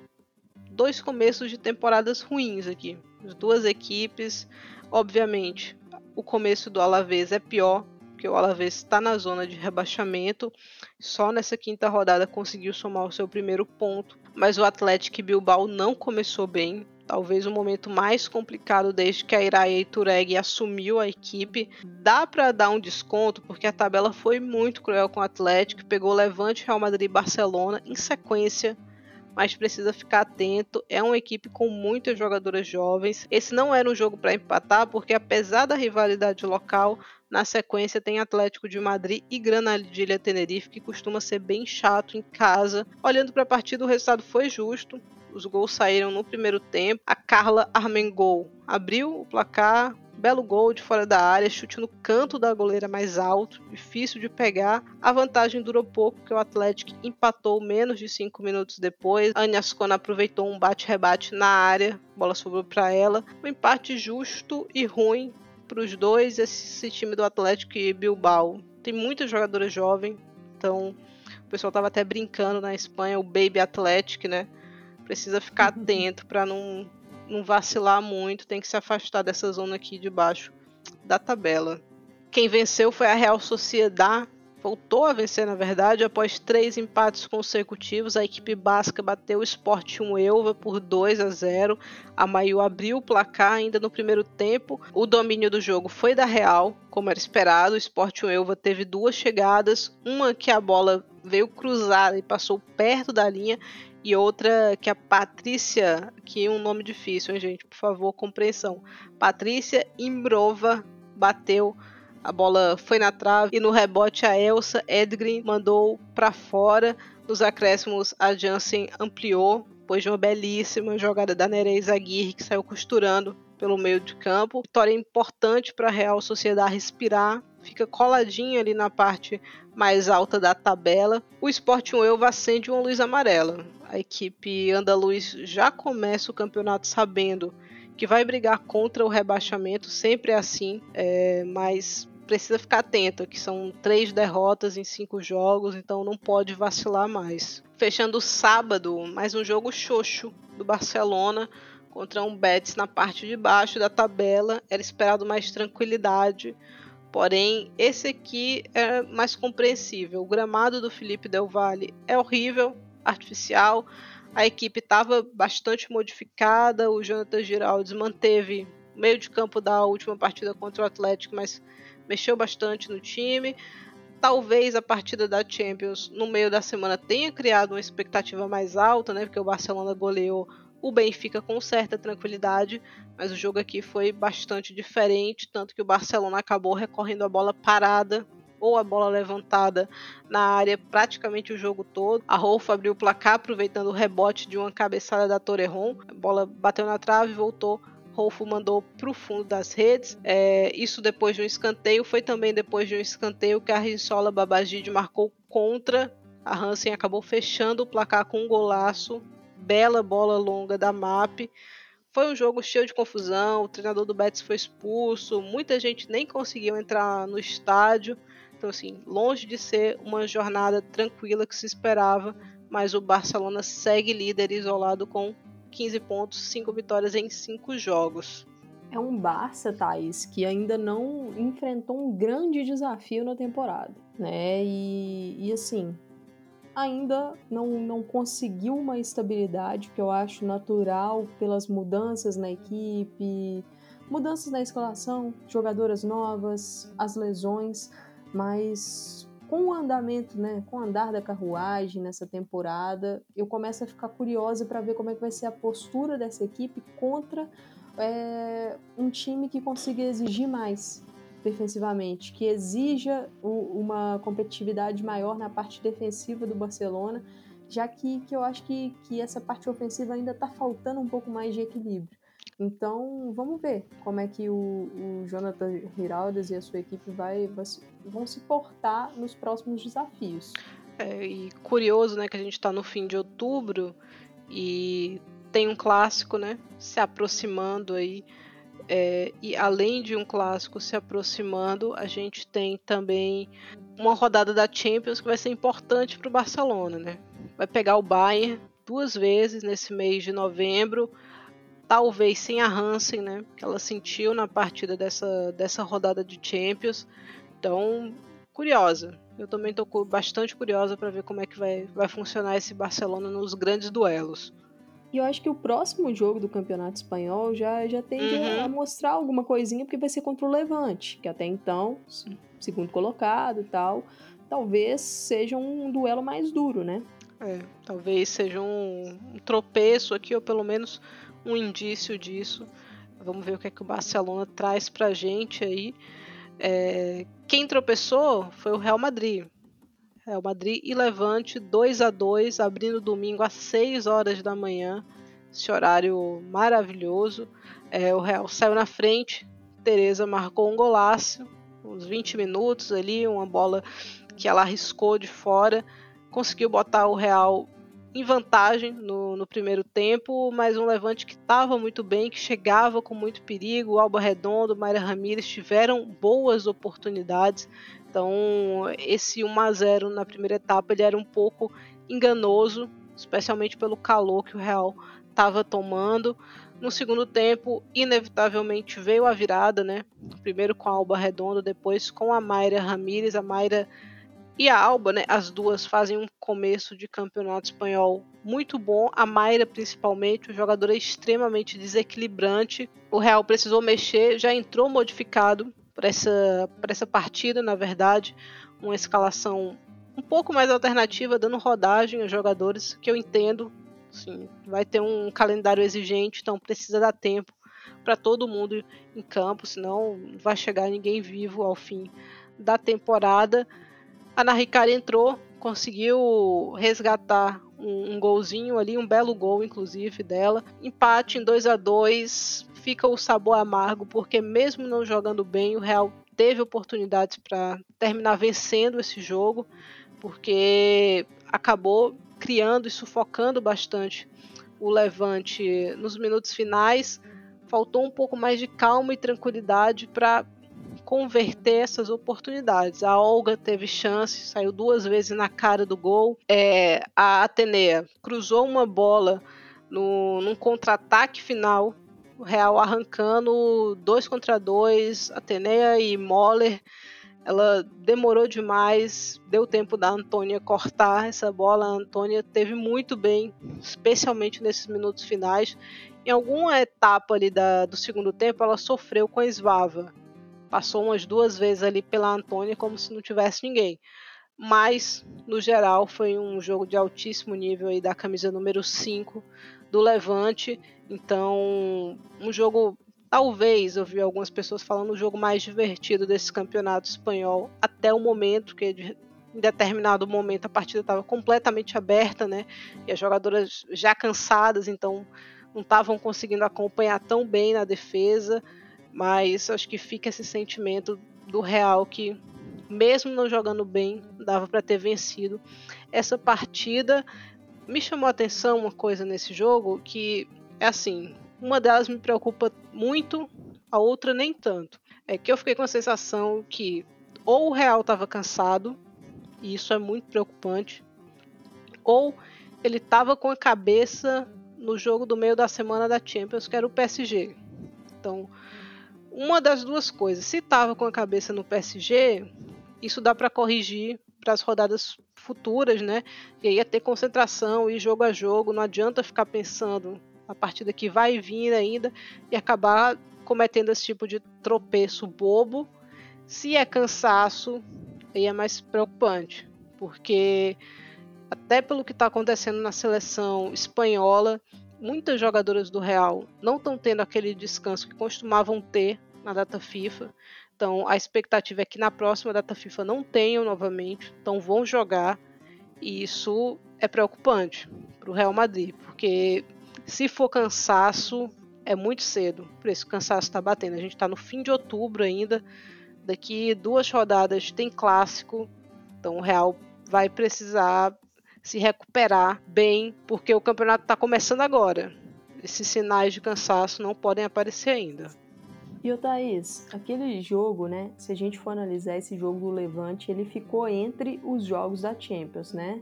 Dois começos de temporadas ruins aqui. As duas equipes, obviamente, o começo do Alavés é pior, porque o Alavés está na zona de rebaixamento. Só nessa quinta rodada conseguiu somar o seu primeiro ponto, mas o Atlético Bilbao não começou bem talvez o momento mais complicado desde que a Iraia Itureg assumiu a equipe. Dá para dar um desconto porque a tabela foi muito cruel com o Atlético, pegou Levante, Real Madrid e Barcelona em sequência mas precisa ficar atento. É uma equipe com muitas jogadoras jovens. Esse não era um jogo para empatar, porque apesar da rivalidade local, na sequência tem Atlético de Madrid e Granadilha Tenerife, que costuma ser bem chato em casa. Olhando para a partida, o resultado foi justo. Os gols saíram no primeiro tempo. A Carla Armengol abriu o placar. Belo gol de fora da área, chute no canto da goleira mais alto, difícil de pegar. A vantagem durou pouco, porque o Atlético empatou menos de 5 minutos depois. Anya Ascona aproveitou um bate-rebate na área, a bola sobrou para ela. Um empate justo e ruim para os dois, esse time do Atlético e Bilbao. Tem muita jogadora jovem, então o pessoal estava até brincando na Espanha, o Baby Atlético, né? Precisa ficar atento para não, não vacilar muito, tem que se afastar dessa zona aqui de baixo da tabela. Quem venceu foi a Real Sociedad, voltou a vencer na verdade, após três empates consecutivos. A equipe basca bateu o Sport 1 Elva por 2 a 0. A Mayu abriu o placar ainda no primeiro tempo. O domínio do jogo foi da Real, como era esperado. O Sport 1 Elva teve duas chegadas, uma que a bola veio cruzada e passou perto da linha e outra que a Patrícia, que é um nome difícil, hein, gente? Por favor, compreensão. Patrícia Imbrova bateu, a bola foi na trave e no rebote a Elsa Edgren mandou para fora. Nos acréscimos a Jansen ampliou, depois de uma belíssima jogada da Nereis Aguirre que saiu costurando pelo meio de campo. Vitória importante para a Real Sociedade respirar fica coladinho ali na parte mais alta da tabela. O Sport 1 Elva acende uma luz amarela. A equipe andaluz já começa o campeonato sabendo que vai brigar contra o rebaixamento, sempre é assim, é, mas precisa ficar atento, que são três derrotas em cinco jogos, então não pode vacilar mais. Fechando o sábado, mais um jogo xoxo do Barcelona contra um Betis na parte de baixo da tabela. Era esperado mais tranquilidade, Porém, esse aqui é mais compreensível. O gramado do Felipe Del Valle é horrível, artificial. A equipe estava bastante modificada. O Jonathan Giraldes manteve o meio de campo da última partida contra o Atlético, mas mexeu bastante no time. Talvez a partida da Champions no meio da semana tenha criado uma expectativa mais alta, né? Porque o Barcelona goleou o Benfica com certa tranquilidade, mas o jogo aqui foi bastante diferente, tanto que o Barcelona acabou recorrendo a bola parada ou a bola levantada na área praticamente o jogo todo. A Rolfo abriu o placar aproveitando o rebote de uma cabeçada da Torrejon. A bola bateu na trave e voltou. Rolfo mandou para o fundo das redes. É, isso depois de um escanteio. Foi também depois de um escanteio que a Rinsola Babagide marcou contra. A Hansen acabou fechando o placar com um golaço bela bola longa da MAP. Foi um jogo cheio de confusão, o treinador do Betis foi expulso, muita gente nem conseguiu entrar no estádio. Então, assim, longe de ser uma jornada tranquila que se esperava, mas o Barcelona segue líder isolado com 15 pontos, 5 vitórias em 5 jogos. É um Barça, Thaís, que ainda não enfrentou um grande desafio na temporada, né? E, e assim, ainda não, não conseguiu uma estabilidade que eu acho natural pelas mudanças na equipe, mudanças na escalação, jogadoras novas, as lesões, mas com o andamento, né, com o andar da carruagem nessa temporada, eu começo a ficar curiosa para ver como é que vai ser a postura dessa equipe contra é, um time que consiga exigir mais, defensivamente, que exija uma competitividade maior na parte defensiva do Barcelona, já que, que eu acho que, que essa parte ofensiva ainda está faltando um pouco mais de equilíbrio. Então, vamos ver como é que o, o Jonathan Giraldes e a sua equipe vai, vai, vão se portar nos próximos desafios. É, e curioso, né, que a gente está no fim de outubro e tem um clássico, né? Se aproximando aí. É, e além de um clássico se aproximando, a gente tem também uma rodada da Champions que vai ser importante para o Barcelona, né? Vai pegar o Bayern duas vezes nesse mês de novembro, talvez sem a Hansen, né? Que ela sentiu na partida dessa, dessa rodada de Champions. Então, curiosa. Eu também estou bastante curiosa para ver como é que vai, vai funcionar esse Barcelona nos grandes duelos. E eu acho que o próximo jogo do Campeonato Espanhol já, já tende uhum. a mostrar alguma coisinha, porque vai ser contra o Levante, que até então, segundo colocado e tal, talvez seja um duelo mais duro, né? É, talvez seja um, um tropeço aqui, ou pelo menos um indício disso. Vamos ver o que é que o Barcelona traz pra gente aí. É, quem tropeçou foi o Real Madrid. Real Madrid e Levante 2 a 2 abrindo domingo às 6 horas da manhã. Esse horário maravilhoso. É, o Real saiu na frente. Tereza marcou um golaço, uns 20 minutos ali, uma bola que ela arriscou de fora. Conseguiu botar o Real em vantagem no, no primeiro tempo, mas um Levante que estava muito bem, que chegava com muito perigo. Alba Redondo, Mayra Ramírez tiveram boas oportunidades. Então, esse 1 a 0 na primeira etapa ele era um pouco enganoso, especialmente pelo calor que o Real estava tomando. No segundo tempo, inevitavelmente veio a virada, né? Primeiro com a Alba Redondo, depois com a Mayra Ramírez. A Mayra e a Alba, né, as duas fazem um começo de campeonato espanhol muito bom. A Mayra, principalmente, o jogador é extremamente desequilibrante. O Real precisou mexer, já entrou modificado para essa, essa partida, na verdade. Uma escalação um pouco mais alternativa, dando rodagem aos jogadores, que eu entendo. Assim, vai ter um calendário exigente, então precisa dar tempo para todo mundo em campo, senão não vai chegar ninguém vivo ao fim da temporada. A Naricari entrou, conseguiu resgatar um, um, golzinho ali, um belo gol, inclusive, dela. Empate em 2 a 2 fica o sabor amargo, porque mesmo não jogando bem, o Real teve oportunidades para terminar vencendo esse jogo, porque acabou criando e sufocando bastante o Levante nos minutos finais. Faltou um pouco mais de calma e tranquilidade para converter essas oportunidades. A Olga teve chance, saiu duas vezes na cara do gol. É, a Atenea cruzou uma bola no, num contra-ataque final, o Real arrancando dois contra dois, Atenea e Moller. Ela demorou demais, deu tempo da Antônia cortar essa bola. A Antônia teve muito bem, especialmente nesses minutos finais. Em alguma etapa ali da, do segundo tempo, ela sofreu com a Svava passou umas duas vezes ali pela Antônia como se não tivesse ninguém. Mas, no geral, foi um jogo de altíssimo nível aí da camisa número 5 do Levante. Então, um jogo, talvez, eu vi algumas pessoas falando, o jogo mais divertido desse campeonato espanhol até o momento, que em determinado momento a partida estava completamente aberta, né? E as jogadoras já cansadas, então não estavam conseguindo acompanhar tão bem na defesa. Mas acho que fica esse sentimento do Real que, mesmo não jogando bem, dava para ter vencido essa partida. Me chamou a atenção uma coisa nesse jogo que é assim: uma delas me preocupa muito, a outra nem tanto. É que eu fiquei com a sensação que ou o Real estava cansado, e isso é muito preocupante, ou ele estava com a cabeça no jogo do meio da semana da Champions, que era o PSG. Então, uma das duas coisas. Se estava com a cabeça no PSG, isso dá para corrigir para as rodadas futuras, né? E aí ia ter concentração e jogo a jogo. Não adianta ficar pensando a partida que vai vir ainda e acabar cometendo esse tipo de tropeço bobo. Se é cansaço, aí é mais preocupante, porque até pelo que está acontecendo na seleção espanhola, muitas jogadoras do Real não estão tendo aquele descanso que costumavam ter na data FIFA. Então a expectativa é que na próxima data FIFA não tenham novamente, então vão jogar. E isso é preocupante para o Real Madrid, porque se for cansaço, é muito cedo. Por isso o cansaço está batendo. A gente está no fim de outubro ainda. Daqui duas rodadas tem clássico. Então o Real vai precisar se recuperar bem, porque o campeonato está começando agora. Esses sinais de cansaço não podem aparecer ainda. E o Thaís, aquele jogo, né? Se a gente for analisar esse jogo do Levante, ele ficou entre os jogos da Champions, né?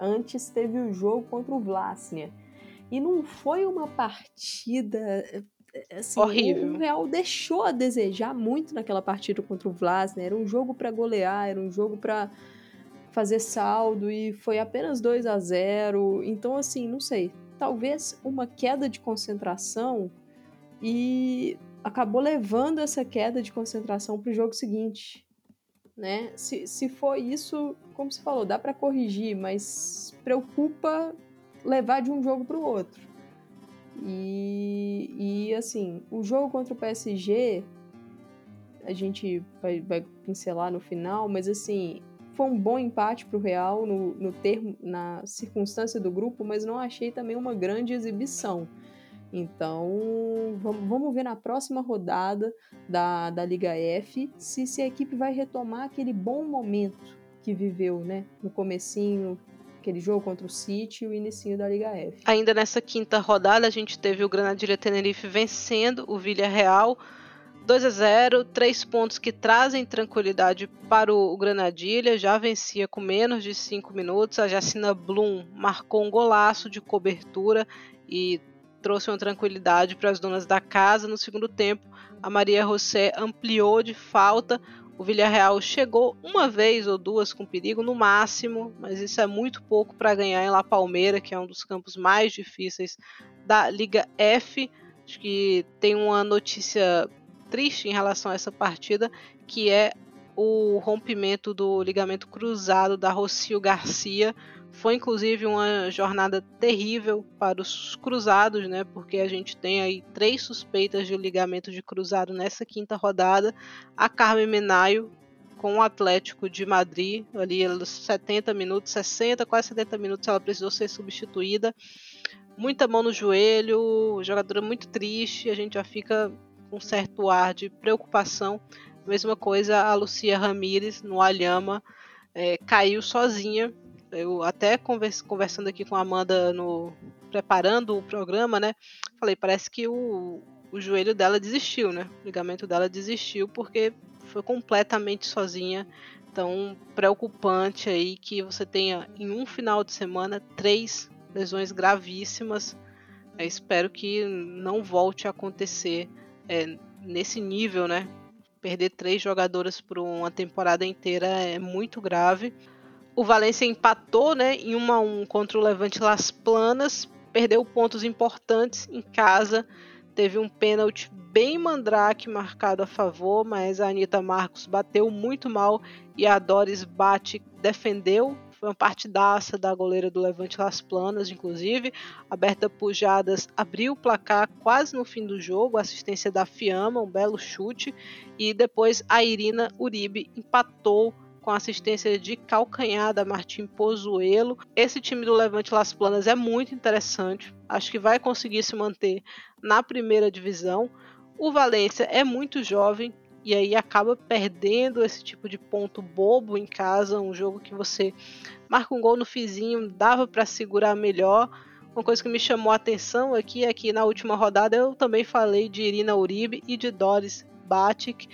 Antes teve o jogo contra o Vlasnia. E não foi uma partida assim, horrível. O Real deixou a desejar muito naquela partida contra o Vlasnia. Era um jogo para golear, era um jogo para fazer saldo e foi apenas 2 a 0. Então assim, não sei, talvez uma queda de concentração e acabou levando essa queda de concentração para o jogo seguinte. Né? Se, se for isso, como você falou, dá para corrigir, mas preocupa levar de um jogo para o outro. E, e assim, o jogo contra o PSG, a gente vai, vai pincelar no final, mas assim, foi um bom empate para o Real no, no termo, na circunstância do grupo, mas não achei também uma grande exibição. Então, vamos, ver na próxima rodada da, da Liga F se, se a equipe vai retomar aquele bom momento que viveu, né? No comecinho, aquele jogo contra o City e o início da Liga F. Ainda nessa quinta rodada, a gente teve o Granadilha Tenerife vencendo o Villarreal 2 a 0, três pontos que trazem tranquilidade para o Granadilha. Já vencia com menos de cinco minutos. A Jacina Blum marcou um golaço de cobertura e trouxe uma tranquilidade para as donas da casa. No segundo tempo, a Maria José ampliou de falta. O Villarreal chegou uma vez ou duas com perigo no máximo, mas isso é muito pouco para ganhar em La Palmeira, que é um dos campos mais difíceis da Liga F. Acho que tem uma notícia triste em relação a essa partida, que é o rompimento do ligamento cruzado da Rocio Garcia foi inclusive uma jornada terrível para os cruzados, né? Porque a gente tem aí três suspeitas de ligamento de cruzado nessa quinta rodada. A Carmen Menaio com o Atlético de Madrid, ali aos 70 minutos, 60, quase 70 minutos, ela precisou ser substituída. Muita mão no joelho, jogadora muito triste, a gente já fica um certo ar de preocupação. Mesma coisa a Lucia Ramírez no Alhama, é, caiu sozinha eu até conversando aqui com a Amanda no preparando o programa, né? Falei, parece que o, o joelho dela desistiu, né? O ligamento dela desistiu porque foi completamente sozinha. Então, preocupante aí que você tenha em um final de semana três lesões gravíssimas. Eu espero que não volte a acontecer é, nesse nível, né? Perder três jogadoras por uma temporada inteira é muito grave. O Valência empatou né, em 1 a 1 contra o Levante Las Planas, perdeu pontos importantes em casa, teve um pênalti bem mandrake marcado a favor, mas a Anitta Marcos bateu muito mal e a Doris Bate defendeu. Foi uma partidaça da goleira do Levante Las Planas, inclusive. A Berta Pujadas abriu o placar quase no fim do jogo, assistência da Fiamma, um belo chute. E depois a Irina Uribe empatou com assistência de calcanhar da Martim Pozuelo. Esse time do Levante Las Planas é muito interessante. Acho que vai conseguir se manter na primeira divisão. O Valência é muito jovem e aí acaba perdendo esse tipo de ponto bobo em casa, um jogo que você marca um gol no fizinho, dava para segurar melhor. Uma coisa que me chamou a atenção aqui é que na última rodada eu também falei de Irina Uribe e de Doris Batic,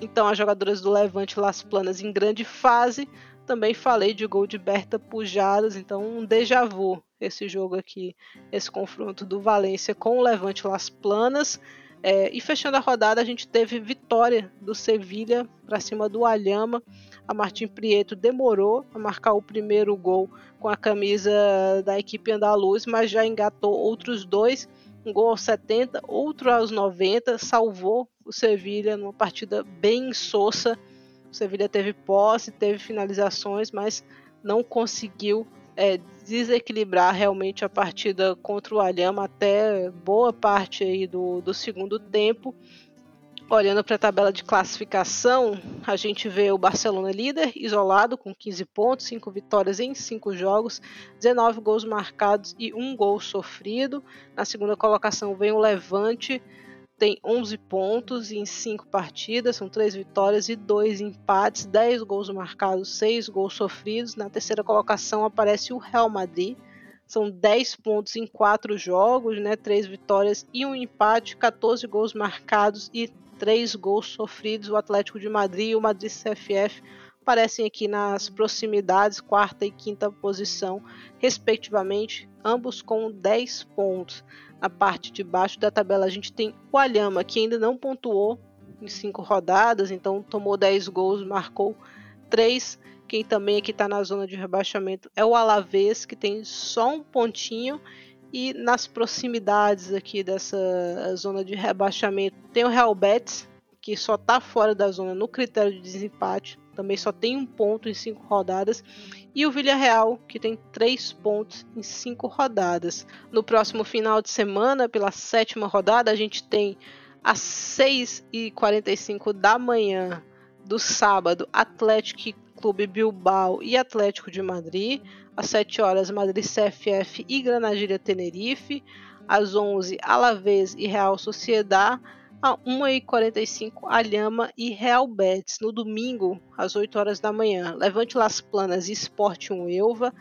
então, as jogadoras do Levante Las Planas em grande fase. Também falei de gol de Berta Pujadas, então um déjà vu esse jogo aqui, esse confronto do Valência com o Levante Las Planas. É, e fechando a rodada, a gente teve vitória do Sevilha para cima do Alhama. A Martim Prieto demorou a marcar o primeiro gol com a camisa da equipe andaluz, mas já engatou outros dois um gol aos 70, outro aos 90, salvou o Sevilha numa partida bem insossa. O Sevilha teve posse, teve finalizações, mas não conseguiu é, desequilibrar realmente a partida contra o Alhama até boa parte aí do, do segundo tempo. Olhando para a tabela de classificação, a gente vê o Barcelona líder, isolado, com 15 pontos, 5 vitórias em 5 jogos, 19 gols marcados e 1 gol sofrido. Na segunda colocação vem o Levante, tem 11 pontos em 5 partidas, são 3 vitórias e 2 empates, 10 gols marcados, 6 gols sofridos. Na terceira colocação aparece o Real Madrid, são 10 pontos em 4 jogos, né? 3 vitórias e um empate, 14 gols marcados e 3 gols sofridos. O Atlético de Madrid e o Madrid CFF aparecem aqui nas proximidades, quarta e quinta posição, respectivamente, ambos com 10 pontos. Na parte de baixo da tabela a gente tem o Alhama, que ainda não pontuou em 5 rodadas, então tomou 10 gols, marcou 3 quem também aqui está na zona de rebaixamento é o Alavés, que tem só um pontinho. E nas proximidades aqui dessa zona de rebaixamento tem o Real Betis, que só está fora da zona no critério de desempate. Também só tem um ponto em cinco rodadas. E o Villarreal, que tem três pontos em cinco rodadas. No próximo final de semana, pela sétima rodada, a gente tem às 6h45 da manhã do sábado, Atlético Clube Bilbao e Atlético de Madrid. Às 7 horas, Madrid CFF e Granadilha Tenerife. Às 11, Alavés e Real Sociedad. Às 1h45, Alhama e Real Betis. No domingo, às 8 horas da manhã, Levante Las Planas e Sport 1 Elva.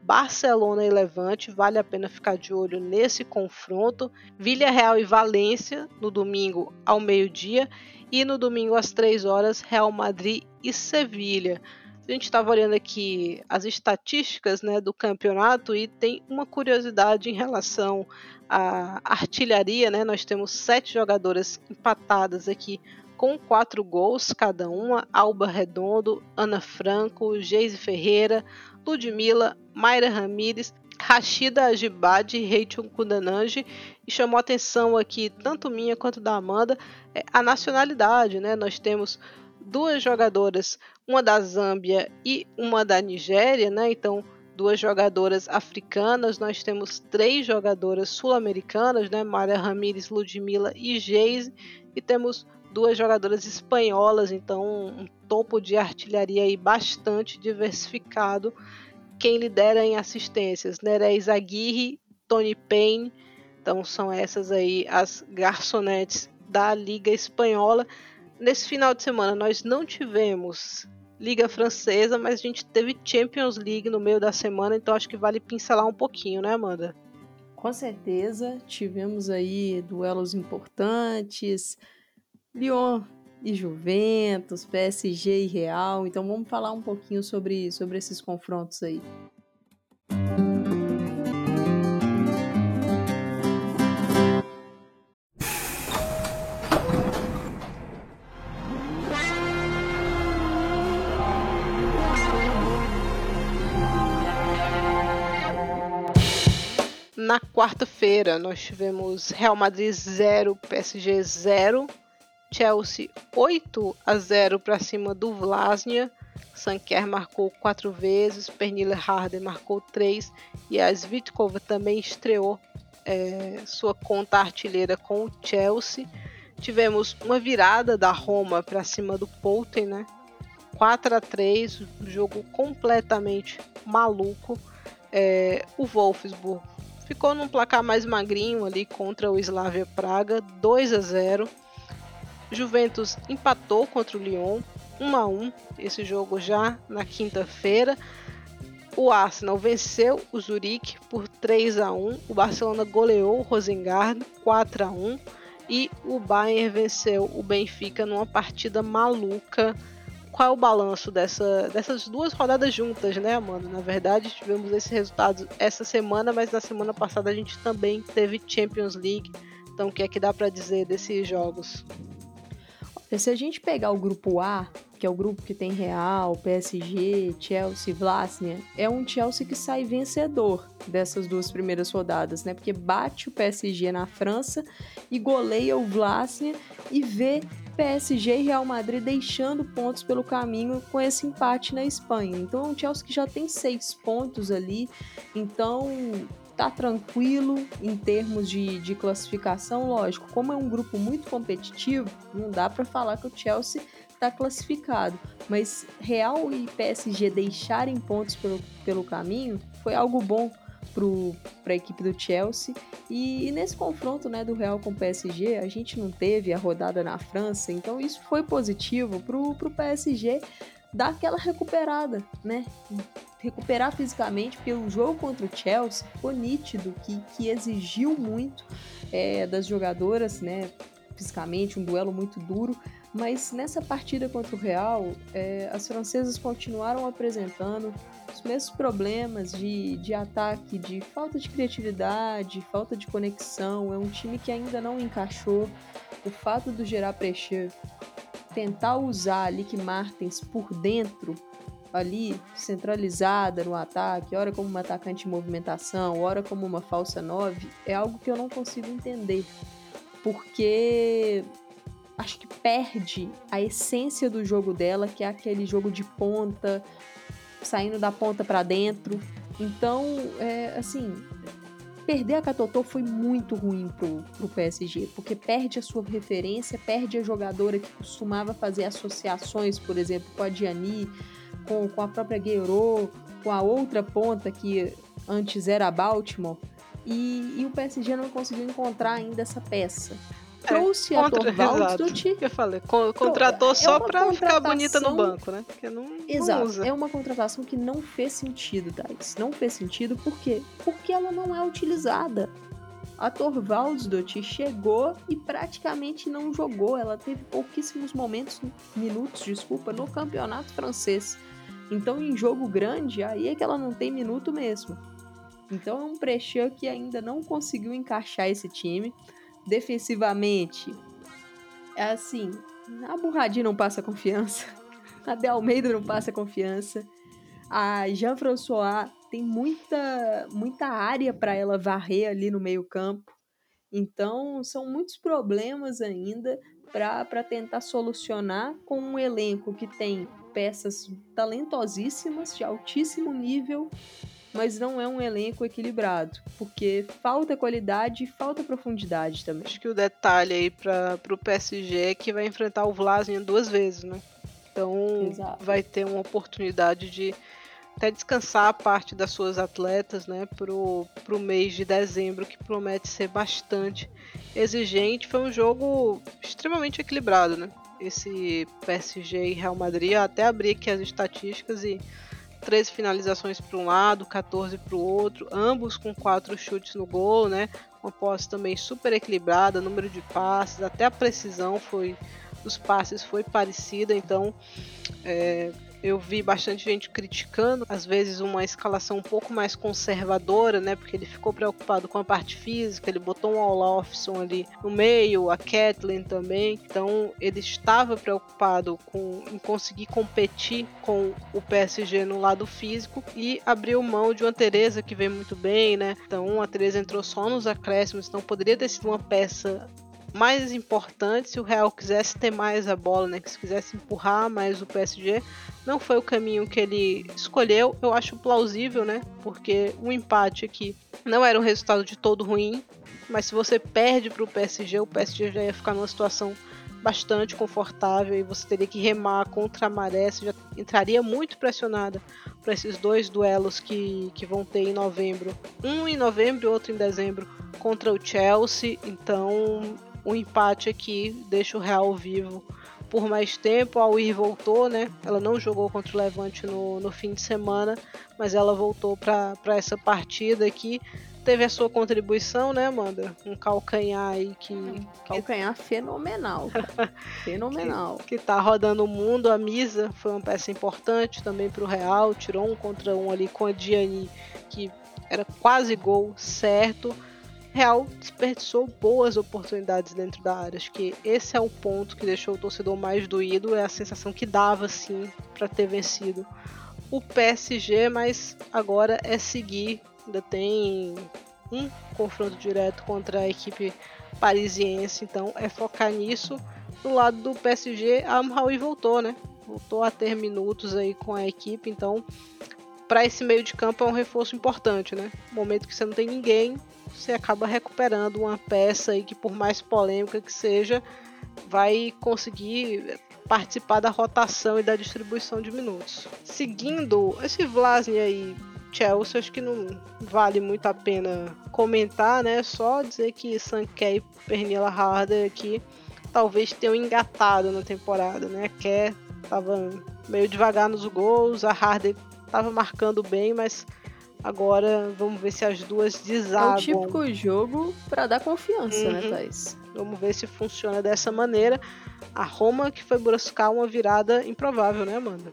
Barcelona e Levante, vale a pena ficar de olho nesse confronto. Villarreal e Valência no domingo ao meio-dia e no domingo às 3 horas Real Madrid e Sevilha. A gente estava olhando aqui as estatísticas né, do campeonato e tem uma curiosidade em relação à artilharia. Né? Nós temos sete jogadoras empatadas aqui com quatro gols cada uma: Alba Redondo, Ana Franco, Geise Ferreira, Ludmila, Mayra Ramírez, Rashida Ajibade e Rachel Kudananji. E chamou atenção aqui, tanto minha quanto da Amanda, é a nacionalidade. Né? Nós temos duas jogadoras, uma da Zâmbia e uma da Nigéria, né? Então, duas jogadoras africanas, nós temos três jogadoras sul-americanas, né? Maria Ramírez, Ludmila e Geise, e temos duas jogadoras espanholas, então um topo de artilharia aí bastante diversificado. Quem lidera em assistências, Nereis Aguirre, Tony Payne, então são essas aí as garçonetes da Liga Espanhola nesse final de semana nós não tivemos Liga Francesa, mas a gente teve Champions League no meio da semana, então acho que vale pincelar um pouquinho, né, Amanda? Com certeza, tivemos aí duelos importantes, Lyon e Juventus, PSG e Real, então vamos falar um pouquinho sobre, sobre esses confrontos aí. Na quarta-feira, nós tivemos Real Madrid 0, PSG 0, Chelsea 8 a 0 para cima do Vlasnia. Sanker marcou quatro vezes, Pernille Harder marcou três e a Svitkova também estreou é, sua conta artilheira com o Chelsea. Tivemos uma virada da Roma para cima do Poulten, né? 4 a 3, jogo completamente maluco. É, o Wolfsburg ficou num placar mais magrinho ali contra o Slavia Praga, 2 a 0. Juventus empatou contra o Lyon, 1 a 1. Esse jogo já na quinta-feira. O Arsenal venceu o Zurique por 3 a 1. O Barcelona goleou o Rosengard 4 a 1 e o Bayern venceu o Benfica numa partida maluca qual é o balanço dessa, dessas duas rodadas juntas, né, Amanda? Na verdade, tivemos esse resultado essa semana, mas na semana passada a gente também teve Champions League. Então, o que é que dá para dizer desses jogos? Se a gente pegar o grupo A, que é o grupo que tem Real, PSG, Chelsea, Vlasnia, é um Chelsea que sai vencedor dessas duas primeiras rodadas, né? Porque bate o PSG na França e goleia o Vlasnia e vê PSG e Real Madrid deixando pontos pelo caminho com esse empate na Espanha. Então é um Chelsea que já tem seis pontos ali, então tá tranquilo em termos de, de classificação, lógico. Como é um grupo muito competitivo, não dá para falar que o Chelsea está classificado, mas Real e PSG deixarem pontos pelo, pelo caminho foi algo bom para a equipe do Chelsea. E, e, nesse confronto né, do Real com o PSG, a gente não teve a rodada na França, então isso foi positivo para o PSG dar aquela recuperada, né? Recuperar fisicamente, porque o jogo contra o Chelsea ficou nítido que, que exigiu muito é, das jogadoras, né? Fisicamente, um duelo muito duro. Mas nessa partida contra o Real, é, as francesas continuaram apresentando os mesmos problemas de, de ataque, de falta de criatividade, falta de conexão. É um time que ainda não encaixou. O fato do Gerard Precher tentar usar a Lick Martens por dentro, ali, centralizada no ataque, ora como uma atacante em movimentação, ora como uma falsa 9, é algo que eu não consigo entender. Porque acho que perde a essência do jogo dela, que é aquele jogo de ponta, saindo da ponta para dentro. Então, é, assim, perder a Catotô foi muito ruim pro, pro PSG, porque perde a sua referência, perde a jogadora que costumava fazer associações, por exemplo, com a Diani, com, com a própria Guerrero, com a outra ponta que antes era a Baltimore, e, e o PSG não conseguiu encontrar ainda essa peça. É, trouxe é, a Torvaldsdot. Eu falei, contratou é só pra ficar bonita no banco, né? Porque não, Exato. Não usa. É uma contratação que não fez sentido, Thais. Não fez sentido por quê? Porque ela não é utilizada. A Torvaldsdot chegou e praticamente não jogou. Ela teve pouquíssimos momentos, minutos, desculpa, no campeonato francês. Então, em jogo grande, aí é que ela não tem minuto mesmo. Então, é um Prechan que ainda não conseguiu encaixar esse time defensivamente, é assim, a Burradinha não passa confiança, a De Almeida não passa confiança, a Jean-François tem muita, muita área para ela varrer ali no meio campo. Então, são muitos problemas ainda para tentar solucionar com um elenco que tem peças talentosíssimas, de altíssimo nível, mas não é um elenco equilibrado, porque falta qualidade e falta profundidade também. Acho que o detalhe aí para o PSG é que vai enfrentar o Vlasian duas vezes, né? Então Exato. vai ter uma oportunidade de até descansar a parte das suas atletas, né, pro, pro mês de dezembro, que promete ser bastante exigente. Foi um jogo extremamente equilibrado, né? Esse PSG e Real Madrid, eu até abri aqui as estatísticas e 13 finalizações para um lado, 14 para o outro, ambos com quatro chutes no gol, né? Uma posse também super equilibrada, número de passes, até a precisão foi dos passes foi parecida, então é, eu vi bastante gente criticando, às vezes uma escalação um pouco mais conservadora, né? Porque ele ficou preocupado com a parte física, ele botou um Olafson ali no meio, a Kathleen também. Então ele estava preocupado com em conseguir competir com o PSG no lado físico e abriu mão de uma Teresa que vem muito bem, né? Então a Teresa entrou só nos acréscimos, então poderia ter sido uma peça mais importante se o Real quisesse ter mais a bola, né? Que se quisesse empurrar mais o PSG, não foi o caminho que ele escolheu. Eu acho plausível, né? Porque o empate aqui não era um resultado de todo ruim, mas se você perde para o PSG, o PSG já ia ficar numa situação bastante confortável e você teria que remar contra a maré, você já entraria muito pressionada para esses dois duelos que, que vão ter em novembro. Um em novembro e outro em dezembro contra o Chelsea. Então o empate aqui deixa o Real vivo por mais tempo. A Weir voltou, né? Ela não jogou contra o Levante no, no fim de semana, mas ela voltou para essa partida aqui. Teve a sua contribuição, né, Amanda? Um calcanhar aí que. Calcanhar fenomenal. fenomenal. Que, que tá rodando o mundo. A Misa foi uma peça importante também para o Real. Tirou um contra um ali com a Diani, que era quase gol certo. Real desperdiçou boas oportunidades dentro da área. Acho que esse é o ponto que deixou o torcedor mais doído, é a sensação que dava sim para ter vencido o PSG, mas agora é seguir. Ainda tem um confronto direto contra a equipe parisiense, então é focar nisso. Do lado do PSG, a Amraoui voltou, né? Voltou a ter minutos aí com a equipe, então para esse meio de campo é um reforço importante, né? No momento que você não tem ninguém, você acaba recuperando uma peça aí que, por mais polêmica que seja, vai conseguir participar da rotação e da distribuição de minutos. Seguindo, esse Vlasny aí Chelsea, acho que não vale muito a pena comentar, né? Só dizer que Sankey e Pernilla Harder aqui talvez tenham engatado na temporada, né? Kerr tava meio devagar nos gols, a Harder tava marcando bem, mas agora vamos ver se as duas desagam. É o típico jogo para dar confiança, né, uhum. né, Thais? Vamos ver se funciona dessa maneira. A Roma que foi buscar uma virada improvável, né, Amanda?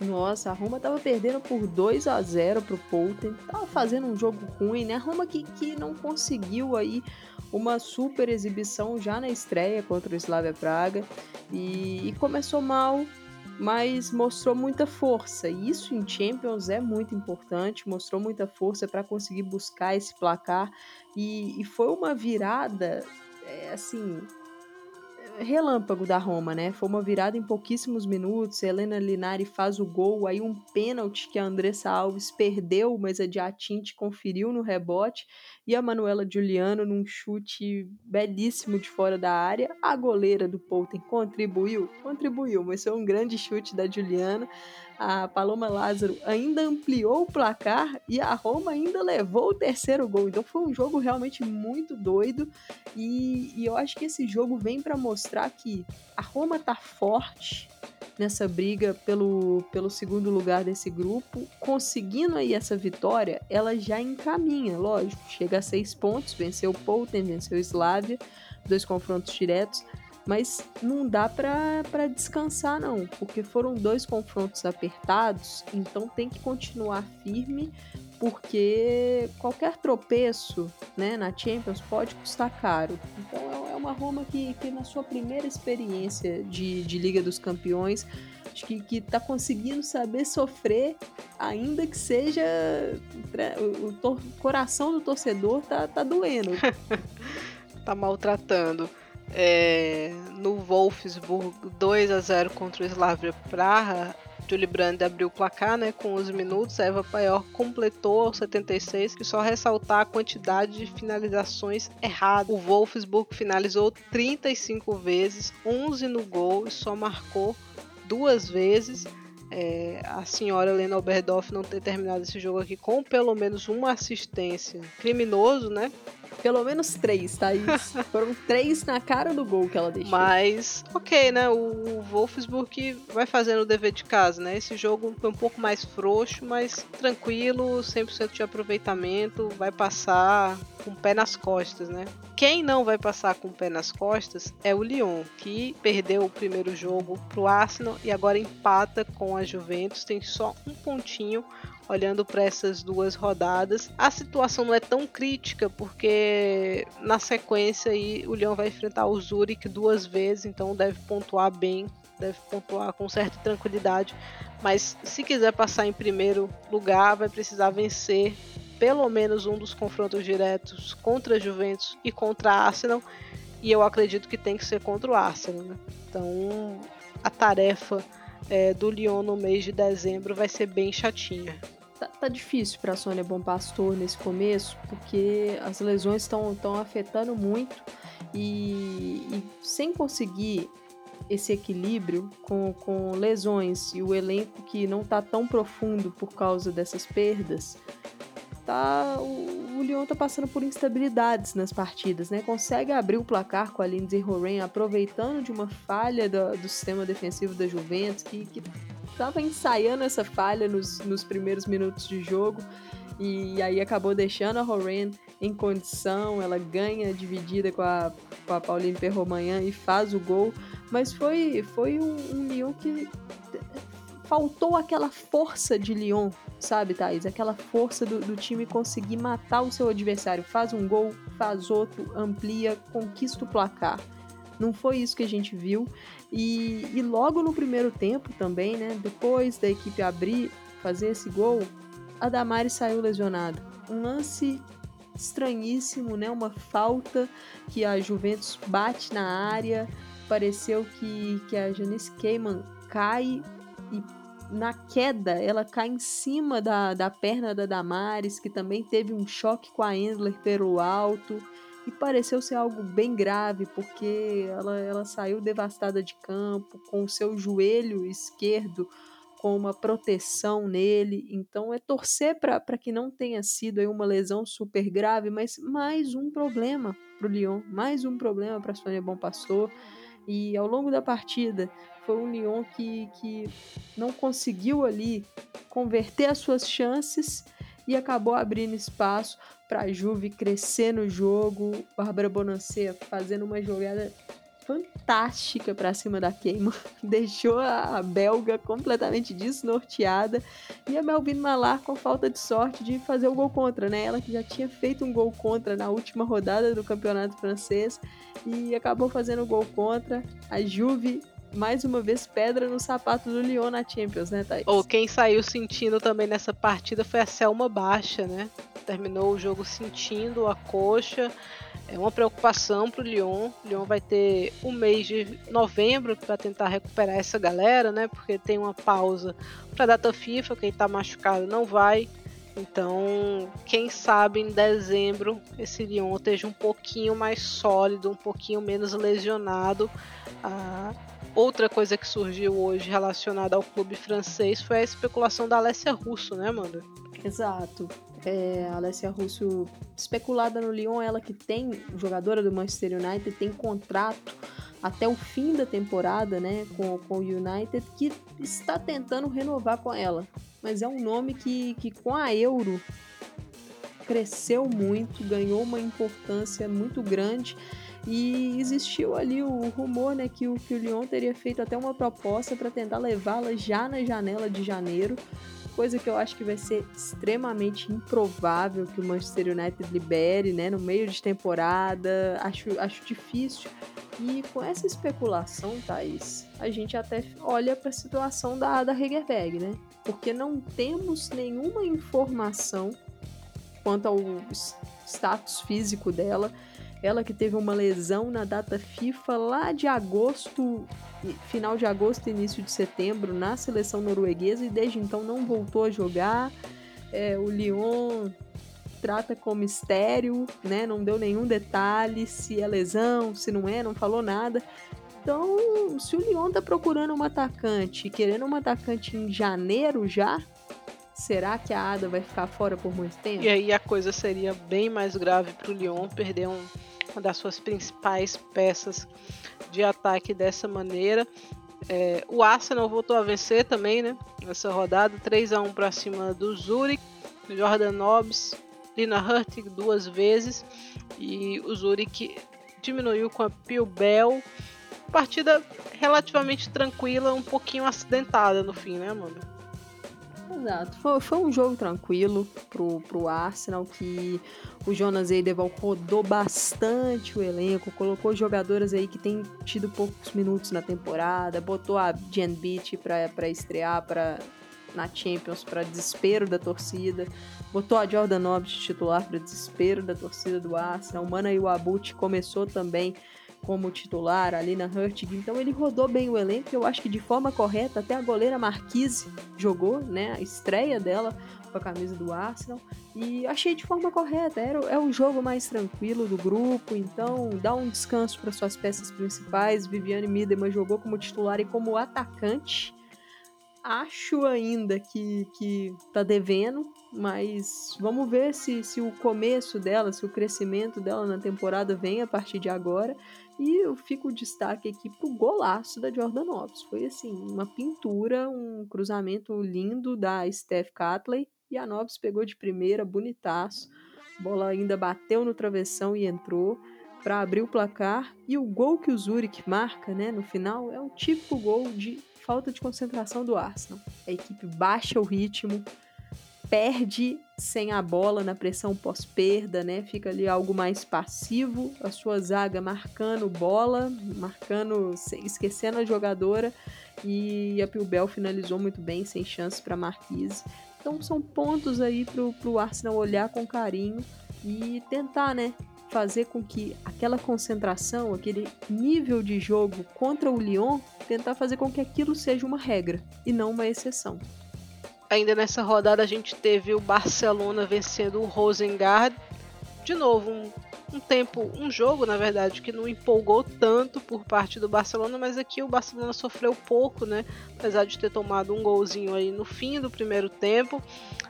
Nossa, a Roma tava perdendo por 2 a 0 pro Polten, tava fazendo um jogo ruim, né? A Roma que, que não conseguiu aí uma super exibição já na estreia contra o Slavia Praga e, e começou mal, mas mostrou muita força. E isso em Champions é muito importante, mostrou muita força para conseguir buscar esse placar e, e foi uma virada, é, assim, relâmpago da Roma, né? Foi uma virada em pouquíssimos minutos. Helena Linari faz o gol, aí um pênalti que a Andressa Alves perdeu, mas a Diatinte conferiu no rebote. E a Manuela Giuliano num chute belíssimo de fora da área. A goleira do Poulten contribuiu? Contribuiu, mas foi um grande chute da Giuliano a Paloma Lázaro ainda ampliou o placar e a Roma ainda levou o terceiro gol. Então foi um jogo realmente muito doido. E, e eu acho que esse jogo vem para mostrar que a Roma tá forte nessa briga pelo, pelo segundo lugar desse grupo, conseguindo aí essa vitória, ela já encaminha, lógico, chega a seis pontos, venceu o Polten, venceu o Slavia, dois confrontos diretos, mas não dá para descansar não, porque foram dois confrontos apertados, então tem que continuar firme, porque qualquer tropeço né, na Champions pode custar caro. Então é, é uma Roma que, que na sua primeira experiência de, de Liga dos Campeões, acho que, que tá conseguindo saber sofrer, ainda que seja o, o coração do torcedor tá, tá doendo. tá maltratando. É, no Wolfsburg 2 a 0 contra o Slavia Praha, Julie Brand abriu o placar né, com 11 minutos, Eva Paior completou aos 76, que só ressaltar a quantidade de finalizações erradas. O Wolfsburg finalizou 35 vezes, 11 no gol e só marcou duas vezes. É, a senhora Helena Oberdoff não ter terminado esse jogo aqui com pelo menos uma assistência. Criminoso, né? Pelo menos três, Thaís. Foram três na cara do gol que ela deixou. Mas, ok, né? O Wolfsburg vai fazendo o dever de casa, né? Esse jogo foi um pouco mais frouxo, mas tranquilo, 100% de aproveitamento, vai passar com o pé nas costas, né? Quem não vai passar com o pé nas costas é o Lyon, que perdeu o primeiro jogo pro Arsenal e agora empata com a Juventus, tem só um pontinho olhando para essas duas rodadas. A situação não é tão crítica porque na sequência aí o Leão vai enfrentar o Zurich duas vezes, então deve pontuar bem, deve pontuar com certa tranquilidade. Mas se quiser passar em primeiro lugar, vai precisar vencer pelo menos um dos confrontos diretos contra a Juventus e contra a Arsenal. E eu acredito que tem que ser contra o Arsenal. Né? Então a tarefa é, do Lyon no mês de dezembro vai ser bem chatinha. Tá, tá difícil para a Sônia Bom Pastor nesse começo, porque as lesões estão afetando muito e, e, sem conseguir esse equilíbrio com, com lesões e o elenco que não tá tão profundo por causa dessas perdas, tá o, o Lyon tá passando por instabilidades nas partidas, né? Consegue abrir o placar com a Lindsay Horan aproveitando de uma falha do, do sistema defensivo da Juventus que, que tava ensaiando essa falha nos, nos primeiros minutos de jogo e aí acabou deixando a Horan em condição, ela ganha dividida com a, com a Pauline Perromanhã e faz o gol, mas foi, foi um, um Lyon que faltou aquela força de Lyon, sabe, Thaís? Aquela força do, do, time conseguir matar o seu adversário. Faz um gol, faz outro, amplia, conquista o placar. Não foi isso que a gente viu. E, e logo no primeiro tempo também, né? Depois da equipe abrir, fazer esse gol, a Damares saiu lesionada. Um lance estranhíssimo, né? Uma falta que a Juventus bate na área. Pareceu que, que a Janice Keyman cai e na queda ela cai em cima da, da perna da Damares, que também teve um choque com a Endler pelo alto e pareceu ser algo bem grave, porque ela, ela saiu devastada de campo, com o seu joelho esquerdo com uma proteção nele. Então é torcer para que não tenha sido aí uma lesão super grave, mas mais um problema para o Lyon, mais um problema para a Sônia Bom. E ao longo da partida, foi um Lyon que, que não conseguiu ali converter as suas chances e acabou abrindo espaço a Juve crescer no jogo. Bárbara Bonancea fazendo uma jogada fantástica para cima da queima, deixou a belga completamente desnorteada e a Melvin Malar com falta de sorte de fazer o gol contra, né? Ela que já tinha feito um gol contra na última rodada do campeonato francês e acabou fazendo o gol contra. A Juve mais uma vez pedra no sapato do Lyon na Champions, né, Thaís? Ou quem saiu sentindo também nessa partida foi a Selma Baixa, né? Terminou o jogo sentindo a coxa. É uma preocupação para o Lyon. O Lyon vai ter um mês de novembro para tentar recuperar essa galera, né? Porque tem uma pausa para a data FIFA. Quem está machucado não vai. Então, quem sabe em dezembro esse Lyon esteja um pouquinho mais sólido, um pouquinho menos lesionado. Ah, outra coisa que surgiu hoje relacionada ao clube francês foi a especulação da Alessia Russo, né, Amanda? Exato. É, a Alessia Russo, especulada no Lyon, ela que tem, jogadora do Manchester United, tem contrato até o fim da temporada, né, com, com o United, que está tentando renovar com ela. Mas é um nome que, que com a Euro cresceu muito, ganhou uma importância muito grande e existiu ali o rumor né, que, o, que o Lyon teria feito até uma proposta para tentar levá-la já na janela de janeiro, coisa que eu acho que vai ser extremamente improvável que o Manchester United libere né, no meio de temporada. Acho, acho difícil. E com essa especulação, Thaís, a gente até olha para a situação da Ada Hegerberg, né? Porque não temos nenhuma informação quanto ao status físico dela. Ela que teve uma lesão na data FIFA lá de agosto, final de agosto, início de setembro, na seleção norueguesa e desde então não voltou a jogar. É, o Lyon trata com mistério, né? Não deu nenhum detalhe se é lesão, se não é, não falou nada. Então, se o Lyon tá procurando um atacante, querendo um atacante em janeiro já, será que a Ada vai ficar fora por muito tempo? E aí a coisa seria bem mais grave para o Lyon perder um, uma das suas principais peças de ataque dessa maneira. É, o Arsenal voltou a vencer também, né? Nessa rodada, 3 a 1 para cima do Zurich. Jordan Nobbs, Lina Hurtig duas vezes e o Zurich diminuiu com a Pilbel. Partida relativamente tranquila, um pouquinho acidentada no fim, né, mano? Exato. Foi, foi um jogo tranquilo pro, pro Arsenal, que o Jonas Eideval rodou bastante o elenco, colocou jogadoras aí que tem tido poucos minutos na temporada, botou a Jen Beach pra, pra estrear pra, na Champions para desespero da torcida, botou a Jordan Nobbs titular para desespero da torcida do Arsenal, o Mana Iwabuchi começou também como titular ali na Hurtig, então ele rodou bem o elenco, eu acho que de forma correta, até a goleira Marquise jogou, né, a estreia dela com a camisa do Arsenal, e achei de forma correta, era, é o jogo mais tranquilo do grupo, então dá um descanso para suas peças principais, Viviane Miedema jogou como titular e como atacante, acho ainda que, que tá devendo, mas vamos ver se, se o começo dela, se o crescimento dela na temporada vem a partir de agora. E eu fico o destaque aqui pro golaço da Jordan Nobbs. Foi assim, uma pintura, um cruzamento lindo da Steph Catley e a Nobbs pegou de primeira, bonitaço. A bola ainda bateu no travessão e entrou para abrir o placar. E o gol que o Zurich marca, né, no final, é um típico gol de falta de concentração do Arsenal. A equipe baixa o ritmo, perde sem a bola na pressão pós-perda, né? Fica ali algo mais passivo, a sua zaga marcando bola, marcando, esquecendo a jogadora e a Pilbel finalizou muito bem, sem chance para Marquise. Então são pontos aí pro, pro Arsenal olhar com carinho e tentar, né, fazer com que aquela concentração, aquele nível de jogo contra o Lyon, tentar fazer com que aquilo seja uma regra e não uma exceção. Ainda nessa rodada a gente teve o Barcelona vencendo o Rosengard. De novo, um, um tempo, um jogo, na verdade, que não empolgou tanto por parte do Barcelona, mas aqui o Barcelona sofreu pouco, né? Apesar de ter tomado um golzinho aí no fim do primeiro tempo.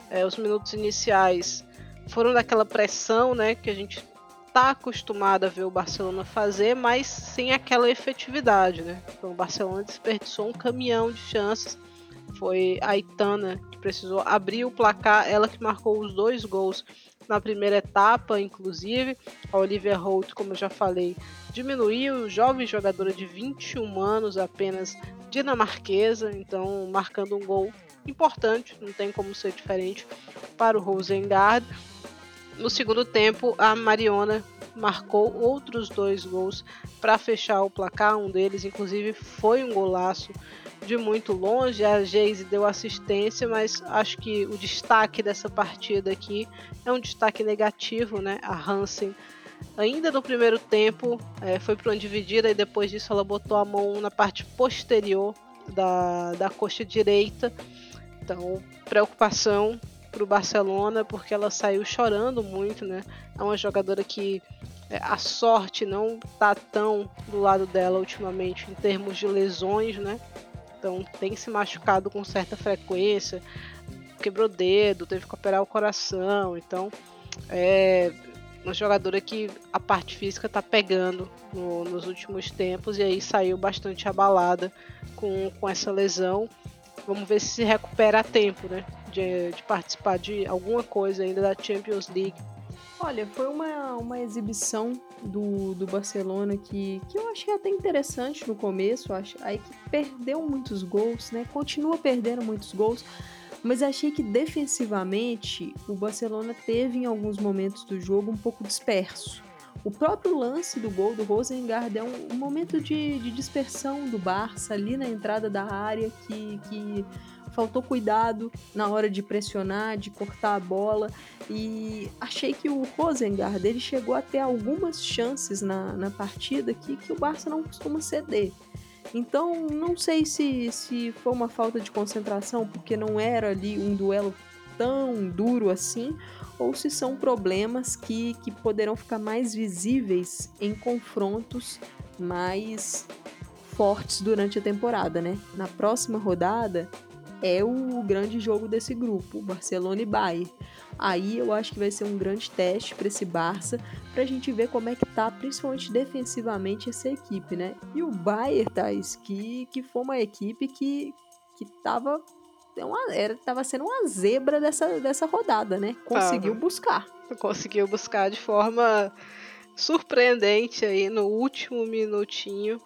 É, os minutos iniciais foram daquela pressão, né? Que a gente tá acostumado a ver o Barcelona fazer, mas sem aquela efetividade, né? Então o Barcelona desperdiçou um caminhão de chances. Foi a Itana que precisou abrir o placar, ela que marcou os dois gols na primeira etapa, inclusive. A Olivia Holt, como eu já falei, diminuiu, jovem jogadora de 21 anos apenas, dinamarquesa, então marcando um gol importante, não tem como ser diferente para o Rosengard. No segundo tempo, a Mariona marcou outros dois gols para fechar o placar. Um deles, inclusive, foi um golaço de muito longe. A Geise deu assistência, mas acho que o destaque dessa partida aqui é um destaque negativo, né? A Hansen, ainda no primeiro tempo, é, foi para uma dividida e depois disso ela botou a mão na parte posterior da, da coxa direita. Então, preocupação para o Barcelona, porque ela saiu chorando muito, né? É uma jogadora que é, a sorte não tá tão do lado dela ultimamente em termos de lesões, né? Então tem se machucado com certa frequência, quebrou dedo, teve que operar o coração, então é uma jogadora que a parte física tá pegando no, nos últimos tempos e aí saiu bastante abalada com, com essa lesão. Vamos ver se se recupera a tempo, né? De, de participar de alguma coisa ainda da Champions League Olha, foi uma, uma exibição do, do Barcelona que, que eu achei até interessante no começo. Acho, aí que perdeu muitos gols, né? Continua perdendo muitos gols. Mas achei que defensivamente o Barcelona teve em alguns momentos do jogo um pouco disperso. O próprio lance do gol do Rosengard é um, um momento de, de dispersão do Barça ali na entrada da área que, que faltou cuidado na hora de pressionar, de cortar a bola. E achei que o Rosengard ele chegou a ter algumas chances na, na partida que, que o Barça não costuma ceder. Então, não sei se, se foi uma falta de concentração, porque não era ali um duelo tão duro assim, ou se são problemas que, que poderão ficar mais visíveis em confrontos mais fortes durante a temporada, né? Na próxima rodada, é o grande jogo desse grupo, Barcelona e Bayern. Aí eu acho que vai ser um grande teste para esse Barça, para a gente ver como é que tá, principalmente defensivamente, essa equipe, né? E o Bayern, Thais, que, que foi uma equipe que, que tava, é uma, era, tava sendo uma zebra dessa, dessa rodada, né? Conseguiu ah, buscar. Conseguiu buscar de forma surpreendente aí no último minutinho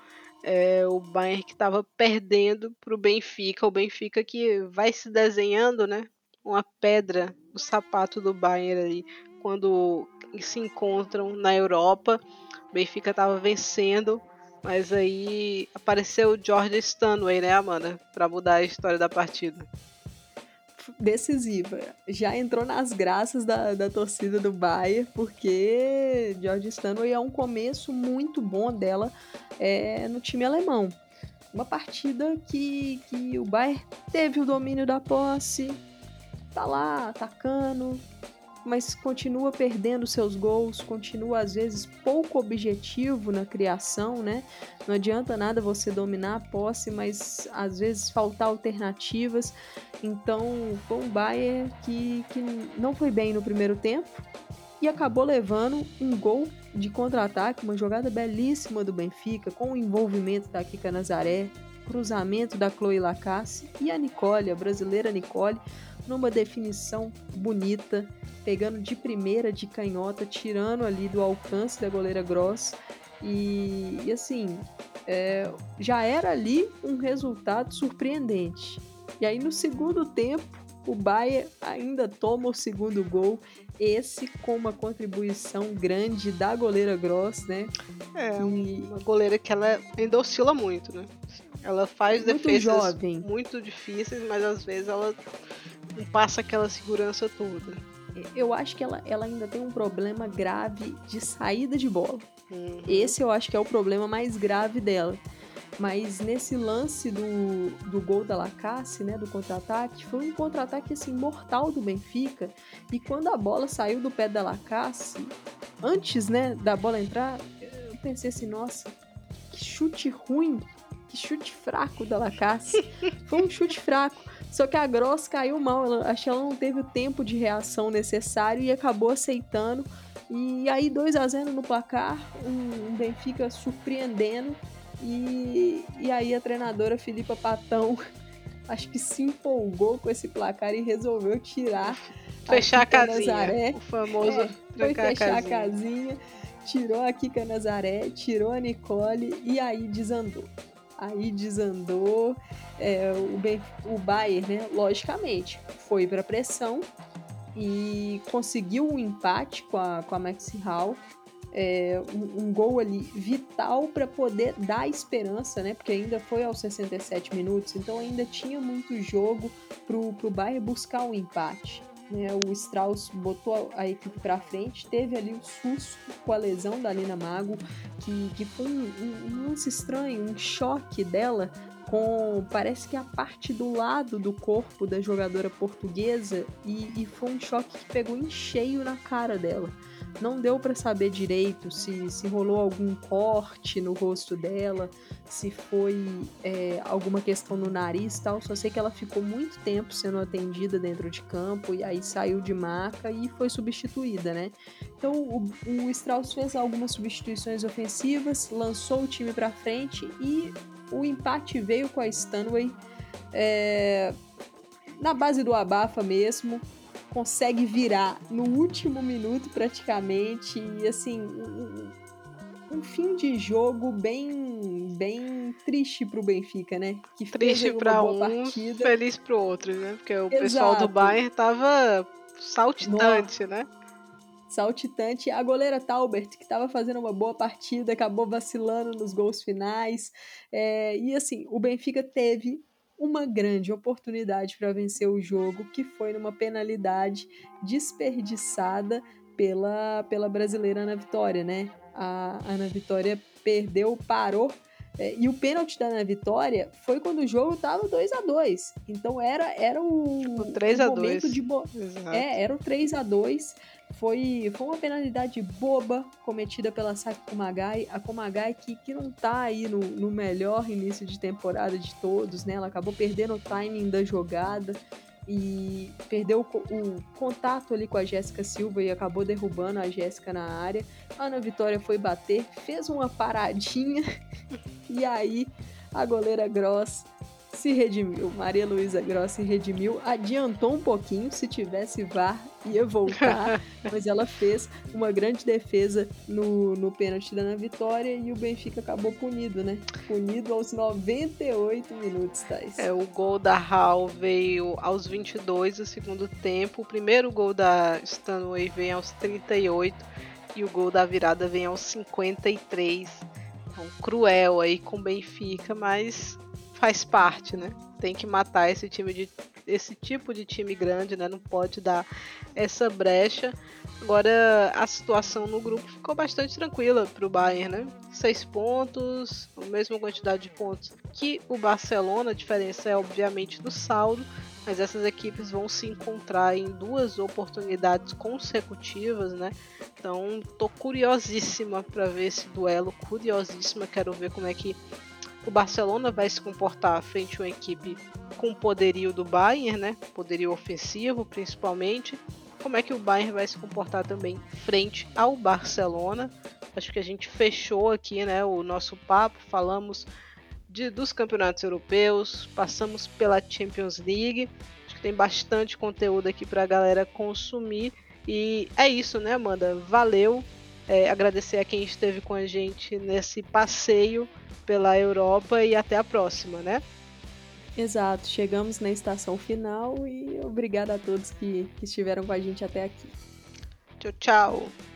é, o Bayern que estava perdendo para o Benfica, o Benfica que vai se desenhando, né? Uma pedra no sapato do Bayern ali quando se encontram na Europa. O Benfica estava vencendo, mas aí apareceu o George Stanway, né, Amanda, para mudar a história da partida decisiva. Já entrou nas graças da, da torcida do Bayern, porque George Stanway é um começo muito bom dela é, no time alemão. Uma partida que, que o Bayern teve o domínio da posse, tá lá atacando, mas continua perdendo seus gols, continua às vezes pouco objetivo na criação, né? Não adianta nada você dominar a posse, mas às vezes faltar alternativas. Então, foi um Bayern que, que não foi bem no primeiro tempo e acabou levando um gol de contra-ataque, uma jogada belíssima do Benfica, com o envolvimento da Kika Nazaré, cruzamento da Chloe Lacasse e a Nicole, a brasileira Nicole, numa definição bonita, pegando de primeira de canhota, tirando ali do alcance da goleira Gross. E, e assim, é, já era ali um resultado surpreendente. E aí no segundo tempo, o Bayern ainda toma o segundo gol, esse com uma contribuição grande da goleira Gross, né? É, e... uma goleira que ela ainda oscila muito, né? Ela faz muito defesas jovem. muito difíceis, mas às vezes ela não passa aquela segurança toda. Eu acho que ela, ela ainda tem um problema grave de saída de bola. Uhum. Esse eu acho que é o problema mais grave dela. Mas nesse lance do, do gol da Lacasse, né, do contra-ataque, foi um contra-ataque assim mortal do Benfica. E quando a bola saiu do pé da Lacasse, antes, né, da bola entrar, eu pensei assim, nossa, que chute ruim, que chute fraco da Lacasse. Foi um chute fraco. Só que a Gross caiu mal, ela, acho que ela não teve o tempo de reação necessário e acabou aceitando. E aí 2 a 0 no placar, um, um Benfica surpreendendo. E, e aí a treinadora Filipa Patão acho que se empolgou com esse placar e resolveu tirar fechar a, a casinha, Nazaré. o famoso é, foi fechar a casinha. a casinha, tirou a Kika Nazaré, tirou a Nicole e aí desandou. Aí desandou é, o, o Bayern, né? Logicamente, foi para pressão e conseguiu um empate com a, com a Maxi Hall é, um, um, gol ali vital para poder dar esperança, né? Porque ainda foi aos 67 minutos, então ainda tinha muito jogo pro, pro Bayern buscar o um empate. Né? O Strauss botou a, equipe para frente, teve ali o susto com a lesão da Lina Mago, que, que foi um, um, um lance estranho, um choque dela com parece que a parte do lado do corpo da jogadora portuguesa e, e foi um choque que pegou em cheio na cara dela não deu para saber direito se, se rolou algum corte no rosto dela, se foi é, alguma questão no nariz e tal. Só sei que ela ficou muito tempo sendo atendida dentro de campo e aí saiu de maca e foi substituída, né? Então o, o Strauss fez algumas substituições ofensivas, lançou o time para frente e o empate veio com a Stanway é, na base do abafa mesmo consegue virar no último minuto praticamente e assim um, um fim de jogo bem bem triste pro Benfica, né? Que triste para um, partida. feliz pro outro, né? Porque o Exato. pessoal do Bayern tava saltitante, Nossa. né? saltitante. A goleira Talbert, que estava fazendo uma boa partida, acabou vacilando nos gols finais. É, e assim, o Benfica teve uma grande oportunidade para vencer o jogo, que foi numa penalidade desperdiçada pela, pela brasileira Ana Vitória, né? A Ana Vitória perdeu, parou. É, e o pênalti da Ana Vitória foi quando o jogo tava 2 a 2 Então era, era o, o 3 a 2 de bo... É, era o 3 a 2 foi, foi uma penalidade boba cometida pela Saki Kumagai. A Kumagai que, que não tá aí no, no melhor início de temporada de todos, né? Ela acabou perdendo o timing da jogada e perdeu o, o, contato ali com a Jéssica Silva e acabou derrubando a Jéssica na área. A Ana Vitória foi bater, fez uma paradinha e aí a goleira Gross se redimiu. Maria Luísa Gross se redimiu, adiantou um pouquinho, se tivesse VAR ia voltar, mas ela fez uma grande defesa no, no pênalti da Vitória e o Benfica acabou punido, né? Punido aos 98 minutos, Thais. É, o gol da Hall veio aos 22 do segundo tempo, o primeiro gol da Stanway vem aos 38 e o gol da virada vem aos 53. Então, cruel aí com o Benfica, mas faz parte, né? Tem que matar esse time de esse tipo de time grande, né? Não pode dar essa brecha. Agora a situação no grupo ficou bastante tranquila para o Bayern, né? Seis pontos, a mesma quantidade de pontos que o Barcelona. A diferença é obviamente do saldo, mas essas equipes vão se encontrar em duas oportunidades consecutivas, né? Então tô curiosíssima para ver esse duelo, curiosíssima. Quero ver como é que o Barcelona vai se comportar frente a uma equipe com poderio do Bayern, né? Poderio ofensivo, principalmente. Como é que o Bayern vai se comportar também frente ao Barcelona? Acho que a gente fechou aqui, né, o nosso papo, falamos de, dos campeonatos europeus, passamos pela Champions League. Acho que tem bastante conteúdo aqui para a galera consumir. E é isso, né, Amanda? Valeu. É, agradecer a quem esteve com a gente nesse passeio pela Europa e até a próxima, né? Exato, chegamos na estação final e obrigada a todos que, que estiveram com a gente até aqui. Tchau, tchau.